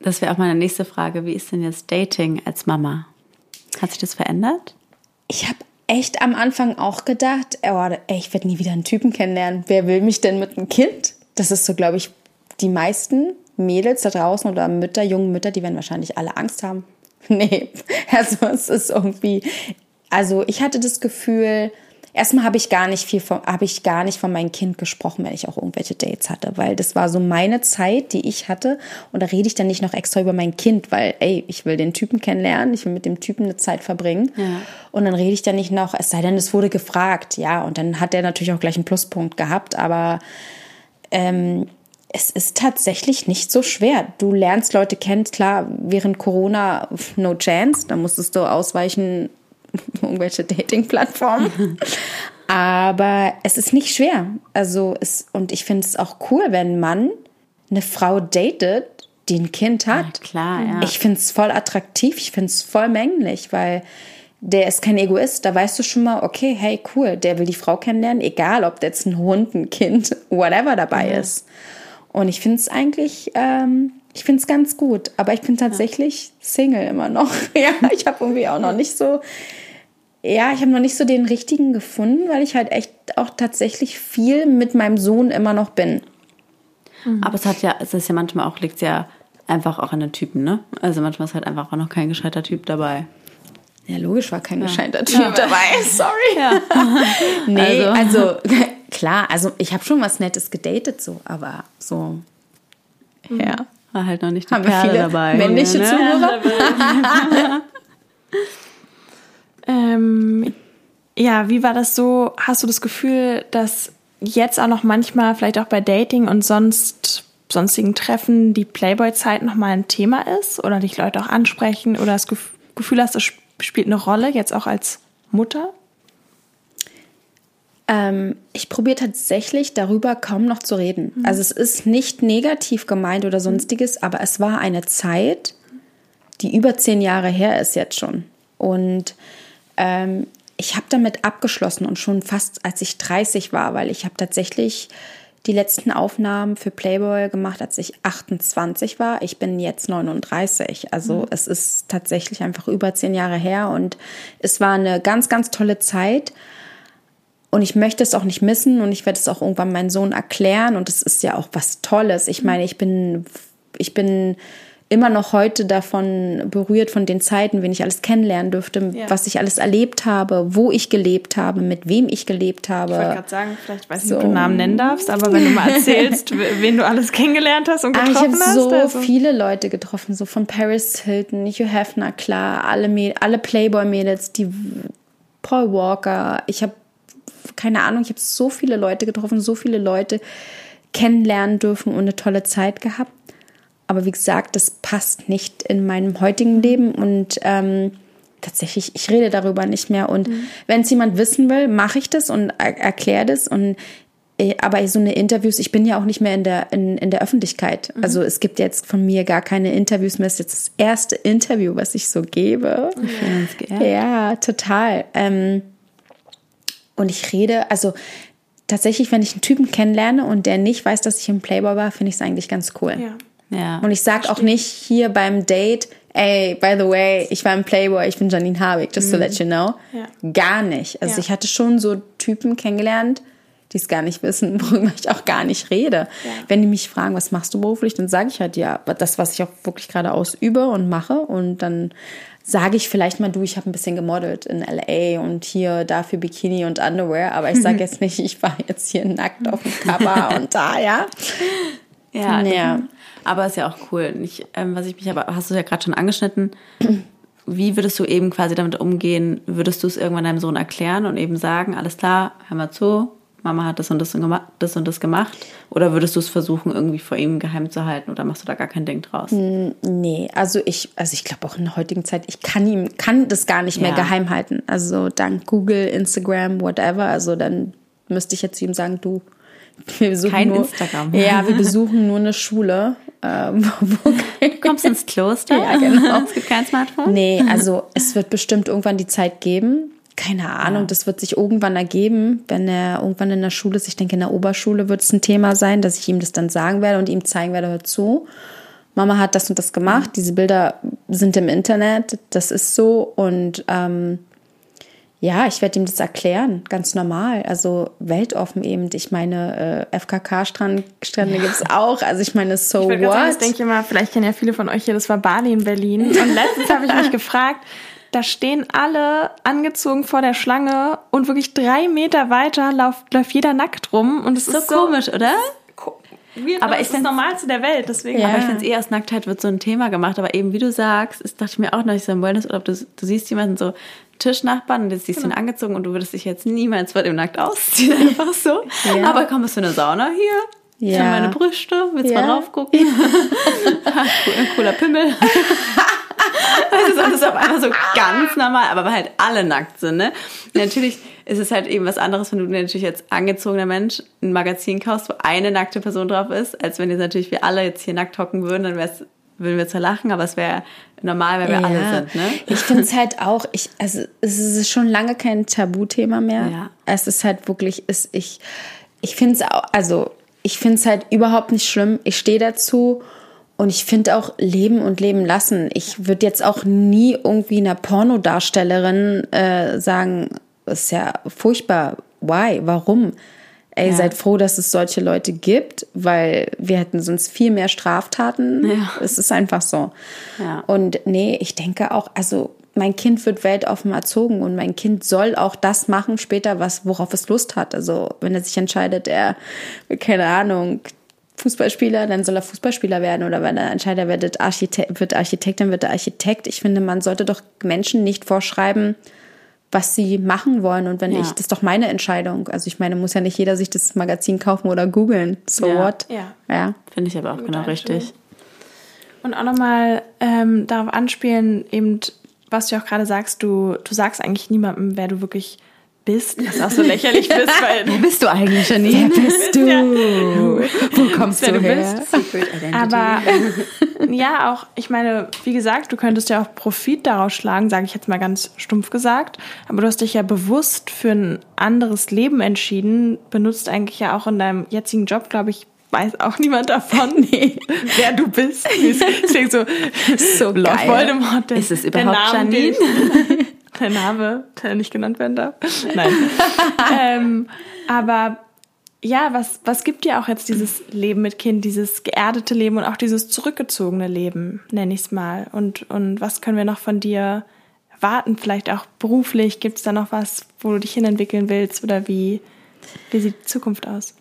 Das wäre auch meine nächste Frage. Wie ist denn jetzt Dating als Mama? Hat sich das verändert? Ich habe echt am Anfang auch gedacht, oh, ey, ich werde nie wieder einen Typen kennenlernen. Wer will mich denn mit einem Kind? Das ist so, glaube ich, die meisten Mädels da draußen oder Mütter, jungen Mütter, die werden wahrscheinlich alle Angst haben. [LAUGHS] nee, [LAUGHS] also es ist irgendwie, also ich hatte das Gefühl, erstmal habe ich gar nicht viel von, habe ich gar nicht von meinem Kind gesprochen, wenn ich auch irgendwelche Dates hatte, weil das war so meine Zeit, die ich hatte. Und da rede ich dann nicht noch extra über mein Kind, weil, ey, ich will den Typen kennenlernen, ich will mit dem Typen eine Zeit verbringen. Ja. Und dann rede ich dann nicht noch, es sei denn, es wurde gefragt, ja. Und dann hat er natürlich auch gleich einen Pluspunkt gehabt, aber ähm, es ist tatsächlich nicht so schwer. Du lernst Leute kennen, klar, während Corona no chance, da musstest du ausweichen [LAUGHS] irgendwelche Dating-Plattformen. [LAUGHS] Aber es ist nicht schwer. Also es, und ich finde es auch cool, wenn man eine Frau datet, die ein Kind hat. Ja, klar, ja. Ich finde es voll attraktiv, ich finde es voll männlich, weil der ist kein Egoist. Da weißt du schon mal, okay, hey, cool, der will die Frau kennenlernen, egal ob jetzt ein Hund, ein Kind, [LAUGHS] whatever dabei ja. ist. Und ich finde es eigentlich, ähm, ich finde es ganz gut. Aber ich bin tatsächlich Single immer noch. ja, ich habe irgendwie auch noch nicht so ja, ich habe noch nicht so den richtigen gefunden, weil ich halt echt auch tatsächlich viel mit meinem Sohn immer noch bin. Mhm. Aber es hat ja, es ist ja manchmal auch, liegt ja einfach auch an den Typen, ne? Also manchmal ist halt einfach auch noch kein gescheiter Typ dabei. Ja, logisch war kein ja. gescheiter Typ ja, dabei. [LAUGHS] Sorry. Ja. [LAUGHS] nee, also. also [LAUGHS] klar, also ich habe schon was Nettes gedatet, so, aber so. Mhm. Ja. War halt noch nicht die Haben Perle viele dabei. Männliche ne? Zuhörer. Ähm, ja, wie war das so? Hast du das Gefühl, dass jetzt auch noch manchmal, vielleicht auch bei Dating und sonst sonstigen Treffen, die Playboy-Zeit nochmal ein Thema ist oder dich Leute auch ansprechen oder das Gefühl hast, das spielt eine Rolle, jetzt auch als Mutter? Ähm, ich probiere tatsächlich darüber kaum noch zu reden. Mhm. Also es ist nicht negativ gemeint oder sonstiges, aber es war eine Zeit, die über zehn Jahre her ist jetzt schon. Und ähm, ich habe damit abgeschlossen und schon fast als ich 30 war, weil ich habe tatsächlich die letzten Aufnahmen für Playboy gemacht, als ich 28 war. Ich bin jetzt 39. Also mhm. es ist tatsächlich einfach über zehn Jahre her und es war eine ganz, ganz tolle Zeit. Und ich möchte es auch nicht missen und ich werde es auch irgendwann meinem Sohn erklären und es ist ja auch was Tolles. Ich mhm. meine, ich bin, ich bin immer noch heute davon berührt, von den Zeiten, wenn ich alles kennenlernen dürfte, ja. was ich alles erlebt habe, wo ich gelebt habe, mit wem ich gelebt habe. Ich wollte gerade sagen, vielleicht weiß ich nicht, ob du Namen nennen darfst, aber wenn du mal erzählst, [LAUGHS] wen du alles kennengelernt hast und getroffen ah, ich hast. Ich habe so also. viele Leute getroffen, so von Paris Hilton, Hugh Hefner, klar, alle, alle Playboy-Mädels, die Paul Walker. Ich habe keine Ahnung, ich habe so viele Leute getroffen, so viele Leute kennenlernen dürfen und eine tolle Zeit gehabt. Aber wie gesagt, das passt nicht in meinem heutigen Leben und ähm, tatsächlich, ich rede darüber nicht mehr. Und mhm. wenn es jemand wissen will, mache ich das und er erkläre das. Und äh, aber so eine Interviews, ich bin ja auch nicht mehr in der, in, in der Öffentlichkeit. Mhm. Also es gibt jetzt von mir gar keine Interviews mehr. Es ist jetzt das erste Interview, was ich so gebe. Ja, ja total. Ähm, und ich rede, also tatsächlich, wenn ich einen Typen kennenlerne und der nicht weiß, dass ich im Playboy war, finde ich es eigentlich ganz cool. Ja. Ja. Und ich sage auch nicht hier beim Date, ey, by the way, ich war im Playboy, ich bin Janine Harvig, just to let you know. Ja. Gar nicht. Also Ja. ich hatte schon so Typen kennengelernt, die es gar nicht wissen, [LAUGHS] worüber ich auch gar nicht rede. Wenn die mich fragen, was machst du beruflich, dann sage ich halt ja, das, was ich auch wirklich gerade ausübe und mache. Und dann sage ich vielleicht mal, du, ich habe ein bisschen gemodelt in LA und hier dafür Bikini und Underwear, aber ich sage [LAUGHS] jetzt nicht, ich war jetzt hier nackt auf dem [LAUGHS] Cover und da, ja. Ja, Ja. Aber ist ja auch cool. Ich, ähm, was ich mich aber, hast du ja gerade schon angeschnitten. Wie würdest du eben quasi damit umgehen? Würdest du es irgendwann deinem Sohn erklären und eben sagen, alles klar, hör mal zu, Mama hat das und das und, gema das, und das gemacht? Oder würdest du es versuchen, irgendwie vor ihm geheim zu halten oder machst du da gar kein Ding draus? Nee, also ich, also ich glaube auch in der heutigen Zeit, ich kann ihm, kann das gar nicht mehr Ja. geheim halten. Also dank Google, Instagram, whatever. Also dann müsste ich jetzt zu ihm sagen, du, wir besuchen Kein nur, Instagram. Ja, wir [LAUGHS] besuchen nur eine Schule, äh, [LAUGHS] wo kein, Kommst du ins Kloster? Ja, genau. [LAUGHS] es gibt kein Smartphone? Nee, [LAUGHS] also es wird bestimmt irgendwann die Zeit geben. Keine Ahnung, das wird sich irgendwann ergeben, wenn er irgendwann in der Schule ist. Ich denke, in der Oberschule wird es ein Thema sein, dass ich ihm das dann sagen werde und ihm zeigen werde, hör zu. Mama hat das und das gemacht. Diese Bilder sind im Internet. Das ist so. Und ähm, ja, ich werde ihm das erklären, ganz normal. Also weltoffen eben. Ich meine, äh, FKK-Strände Strände gibt's auch. Also ich meine, so Ich gerade sagen, what? das denke ich immer, vielleicht kennen ja viele von euch hier, das war Bali in Berlin. Und letztens habe ich mich [LAUGHS] gefragt, da stehen alle angezogen vor der Schlange und wirklich drei Meter weiter läuft, läuft jeder nackt rum. Und es So ist komisch, oder? Weird, Aber ich ist das Normalste der Welt. Deswegen Ja. Aber ich finde es eher aus Nacktheit wird so ein Thema gemacht. Aber eben, wie du sagst, ist, dachte ich mir auch noch, ich so im Wellnessurlaub, du, du siehst jemanden so Tischnachbarn und jetzt siehst du ihn angezogen und du würdest dich jetzt niemals vor dem nackt ausziehen, [LAUGHS] einfach so. Ja. Aber komm, bist du in eine Sauna hier? Ja. Ja. meine Brüste, willst du Ja. mal drauf gucken? [LAUGHS] Cool, cooler Pimmel. [LAUGHS] Das ist auf einmal so ganz normal, aber weil halt alle nackt sind, ne? Natürlich ist es halt eben was anderes, wenn du natürlich als angezogener Mensch ein Magazin kaufst, wo eine nackte Person drauf ist, als wenn jetzt natürlich wir alle jetzt hier nackt hocken würden, dann wär's, würden wir zwar lachen, aber es wäre normal, wenn wir alle sind, ne? Ich finde es halt auch, ich, also es ist schon lange kein Tabuthema mehr. Ja. Es ist halt wirklich, ist, ich, ich finde es auch, also ich finde es halt überhaupt nicht schlimm. Ich stehe dazu und ich finde auch Leben und Leben lassen. Ich würde jetzt auch nie irgendwie einer Pornodarstellerin äh, sagen, das ist ja furchtbar. Why? Warum? Ey, seid froh, dass es solche Leute gibt, weil wir hätten sonst viel mehr Straftaten. Ja. Es ist einfach so. Ja. Und nee, ich denke auch, also mein Kind wird weltoffen erzogen und mein Kind soll auch das machen später, was, worauf es Lust hat. Also wenn er sich entscheidet, er, keine Ahnung, Fußballspieler, dann soll er Fußballspieler werden. Oder wenn er entscheidet, er wird Architekt, wird Architekt, dann wird er Architekt. Ich finde, man sollte doch Menschen nicht vorschreiben, was sie machen wollen. Und wenn Ja. ich, das ist doch meine Entscheidung. Also ich meine, muss ja nicht jeder sich das Magazin kaufen oder googeln. So Ja. what? Ja. Ja. Finde ich aber auch genau Einstellung. richtig. Und auch nochmal ähm, darauf anspielen, eben, was du auch gerade sagst, du, du sagst eigentlich niemandem, wer du wirklich bist, was auch so lächerlich bist, [LAUGHS] weil Wo bist du eigentlich, Janine? Bist du? Wo kommst Wer du du her? Aber [LAUGHS] ja, auch, ich meine, wie gesagt, du könntest ja auch Profit daraus schlagen, sage ich jetzt mal ganz stumpf gesagt. Aber du hast dich ja bewusst für ein anderes Leben entschieden, benutzt eigentlich ja auch in deinem jetzigen Job, glaube ich, weiß auch niemand davon, [LAUGHS] nee, wer du bist. Deswegen so, So Lord geil. Voldemort. Der, Ist es der überhaupt Name, Janine? Der Name, der nicht genannt werden darf. Nein. [LAUGHS] ähm, aber ja, was, was gibt dir auch jetzt dieses Leben mit Kind, dieses geerdete Leben und auch dieses zurückgezogene Leben, nenne ich es mal. Und, und was können wir noch von dir erwarten? Vielleicht auch beruflich? Gibt es da noch was, wo du dich hinentwickeln willst? Oder wie, wie sieht die Zukunft aus?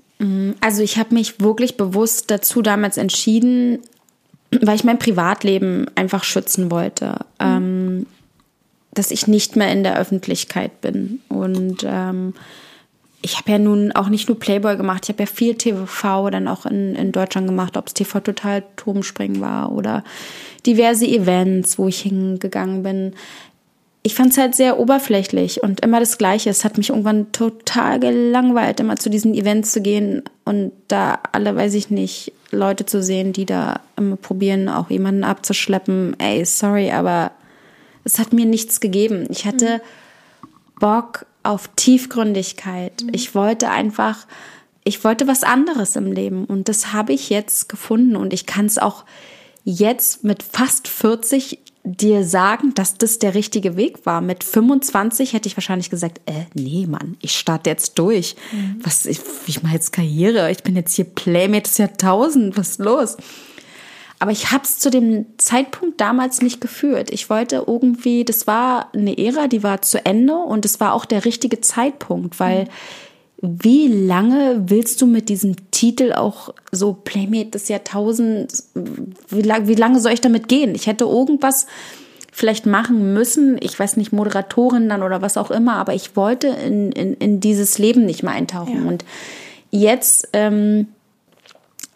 Also ich habe mich wirklich bewusst dazu damals entschieden, weil ich mein Privatleben einfach schützen wollte, ähm, dass ich nicht mehr in der Öffentlichkeit bin. Und ähm, ich habe ja nun auch nicht nur Playboy gemacht, ich habe ja viel TV dann auch in, in Deutschland gemacht, ob es TV Total Turmspringen war oder diverse Events, wo ich hingegangen bin. ich fand es halt sehr oberflächlich und immer das Gleiche. Es hat mich irgendwann total gelangweilt, immer zu diesen Events zu gehen und da alle, weiß ich nicht, Leute zu sehen, die da immer probieren, auch jemanden abzuschleppen. Ey, sorry, aber es hat mir nichts gegeben. Ich hatte Bock auf Tiefgründigkeit. Ich wollte einfach, ich wollte was anderes im Leben und das habe ich jetzt gefunden und ich kann es auch jetzt mit fast 40 dir sagen, dass das der richtige Weg war. Mit 25 hätte ich wahrscheinlich gesagt, äh, nee, Mann, ich starte jetzt durch. Mhm. Was, ich, ich mache jetzt Karriere, ich bin jetzt hier Playmate des Jahrtausend, was ist los? Aber ich habe es zu dem Zeitpunkt damals nicht geführt. Ich wollte irgendwie, das war eine Ära, die war zu Ende und es war auch der richtige Zeitpunkt, weil wie lange willst du mit diesem Titel auch so Playmate des Jahrtausends, wie, lang, wie lange soll ich damit gehen? Ich hätte irgendwas vielleicht machen müssen, ich weiß nicht, Moderatorin dann oder was auch immer, aber ich wollte in, in, in dieses Leben nicht mehr eintauchen. Ja. Und jetzt, ähm,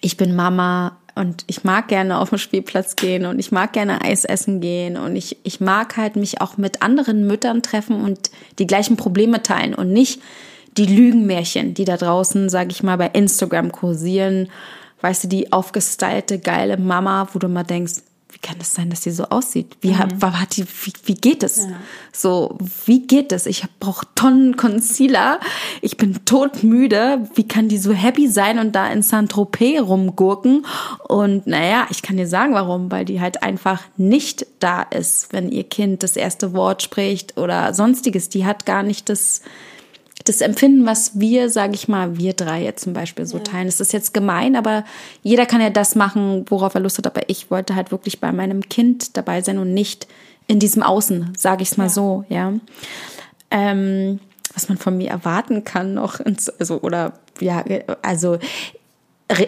ich bin Mama und ich mag gerne auf den Spielplatz gehen und ich mag gerne Eis essen gehen und ich, ich mag halt mich auch mit anderen Müttern treffen und die gleichen Probleme teilen und nicht die Lügenmärchen, die da draußen, sag ich mal, bei Instagram kursieren. Weißt du, die aufgestylte, geile Mama, wo du mal denkst, wie kann das sein, dass sie so aussieht? Wie, mhm. hat, hat die, wie, wie geht es? Ja. So, wie geht es? Ich brauche Tonnen Concealer. Ich bin todmüde. Wie kann die so happy sein und da in Saint-Tropez rumgurken? Und naja, ich kann dir sagen, warum. Weil die halt einfach nicht da ist, wenn ihr Kind das erste Wort spricht oder sonstiges. Die hat gar nicht das, das Empfinden, was wir, sage ich mal, wir drei jetzt zum Beispiel so ja. teilen. Es ist jetzt gemein, aber jeder kann ja das machen, worauf er Lust hat. Aber ich wollte halt wirklich bei meinem Kind dabei sein und nicht in diesem Außen, sage ich es mal ja. so, ja. Ähm, was man von mir erwarten kann noch, ins, also oder ja, also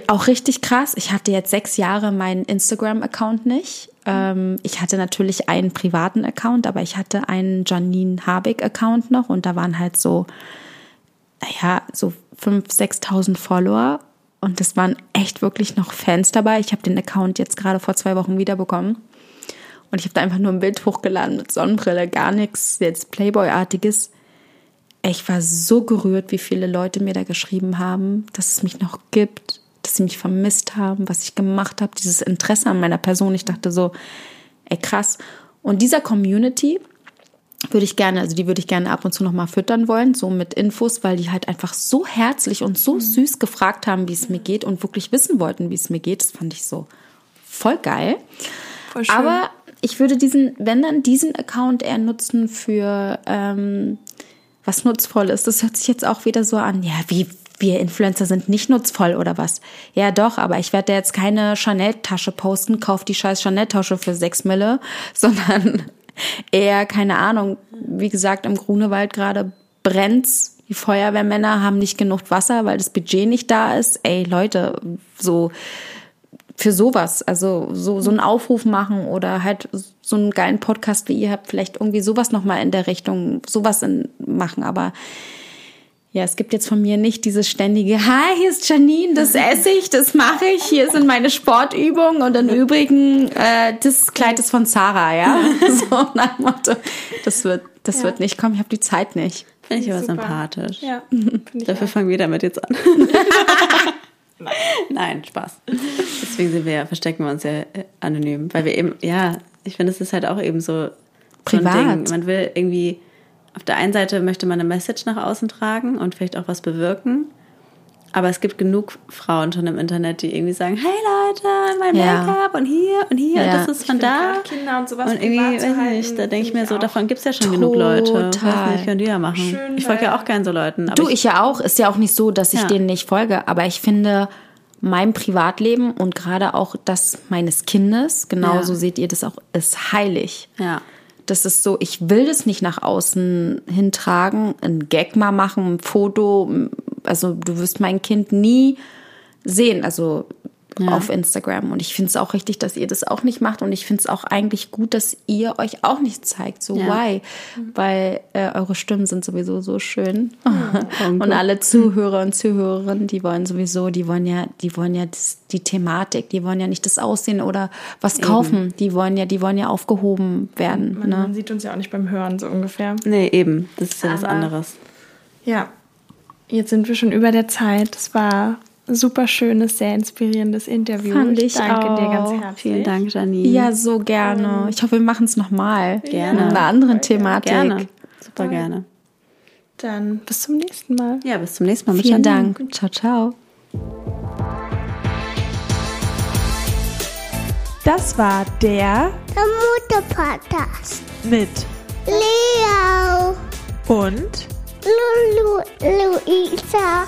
auch richtig krass. Ich hatte jetzt sechs Jahre meinen Instagram-Account nicht. Ähm, ich hatte natürlich einen privaten Account, aber ich hatte einen Janine Habig-Account noch und da waren halt so naja, so 5.000, 6.000 Follower. Und das waren echt wirklich noch Fans dabei. Ich habe den Account jetzt gerade vor zwei Wochen wiederbekommen. Und ich habe da einfach nur ein Bild hochgeladen mit Sonnenbrille, gar nichts jetzt Playboy-artiges. Ich war so gerührt, wie viele Leute mir da geschrieben haben, dass es mich noch gibt, dass sie mich vermisst haben, was ich gemacht habe, dieses Interesse an meiner Person. Ich dachte so, ey krass. Und dieser Community, würde ich gerne, also die würde ich gerne ab und zu noch mal füttern wollen, so mit Infos, weil die halt einfach so herzlich und so mhm. süß gefragt haben, wie es mir geht und wirklich wissen wollten, wie es mir geht. Das fand ich so voll geil. Voll. Aber ich würde diesen, wenn dann diesen Account eher nutzen für ähm, was nutzvoll ist. Das hört sich jetzt auch wieder so an. Ja, wie wir Influencer sind nicht nutzvoll oder was? Ja, doch, aber ich werde jetzt keine Chanel-Tasche posten, kauf die scheiß Chanel-Tasche für sechs Mille, [LAUGHS] sondern eher, keine Ahnung, wie gesagt, im Grunewald gerade brennt's. Die Feuerwehrmänner haben nicht genug Wasser, weil das Budget nicht da ist. Ey, Leute, so für sowas, also so, so einen Aufruf machen oder halt so einen geilen Podcast wie ihr habt, vielleicht irgendwie sowas nochmal in der Richtung, sowas in, machen, aber ja, es gibt jetzt von mir nicht dieses ständige, hi, hier ist Janine, das esse ich, das mache ich, hier sind meine Sportübungen und im Übrigen, äh, das Kleid ist von Sarah, ja. [LAUGHS] so nach Motto, das wird, das ja. wird nicht kommen, ich habe die Zeit nicht. Finde ich aber Super. sympathisch. Ja, [LAUGHS] Dafür fangen wir damit jetzt an. [LAUGHS] Nein, Spaß. Deswegen sind wir ja, verstecken wir uns ja äh, anonym, weil wir eben, ja, ich finde, es ist halt auch eben so privat. So Ding. Man will irgendwie auf der einen Seite möchte man eine Message nach außen tragen und vielleicht auch was bewirken. Aber es gibt genug Frauen schon im Internet, die irgendwie sagen, hey Leute, mein ja. Make-up und hier und hier, ja. das ist von da. Kinder und sowas. Und irgendwie, weiß ich nicht, da denke ich mir so, davon gibt es ja schon Total. genug Leute. Weiß nicht, können die ja machen. Schön, ich folge ja auch gern so Leuten. du, ich, ich, ja auch. Ist ja auch nicht so, dass ich ja. denen nicht folge. Aber ich finde, mein Privatleben und gerade auch das meines Kindes, genauso seht ihr das auch, ist heilig. Ja. Das ist so, ich will das nicht nach außen hintragen, ein Gag mal machen, ein Foto. Also du wirst mein Kind nie sehen. Also Ja. auf Instagram. Und ich finde es auch richtig, dass ihr das auch nicht macht. Und ich finde es auch eigentlich gut, dass ihr euch auch nicht zeigt. So, Ja. why? Weil äh, eure Stimmen sind sowieso so schön. [LAUGHS] und alle Zuhörer und Zuhörerinnen, die wollen sowieso, die wollen ja, die wollen ja das, die Thematik, die wollen ja nicht das Aussehen oder was kaufen. Die wollen ja, die wollen ja aufgehoben werden. Man, ne? man sieht uns ja auch nicht beim Hören so ungefähr. Nee, eben. Das ist ja was Aber- anderes. Ja, jetzt sind wir schon über der Zeit. Es war super schönes, sehr inspirierendes Interview. Fand ich danke dir auch. ganz herzlich. Vielen Dank, Janine. Ja, so gerne. Ich hoffe, wir machen es nochmal. Gerne. Mit einer anderen Thematik. Gerne. Super gerne. Dann bis zum nächsten Mal. Ja, bis zum nächsten Mal. mit Vielen Janine. Dank. Ciao, ciao. Das war der Der Mutter-Podcast. mit Leo. und Lulu. Luisa.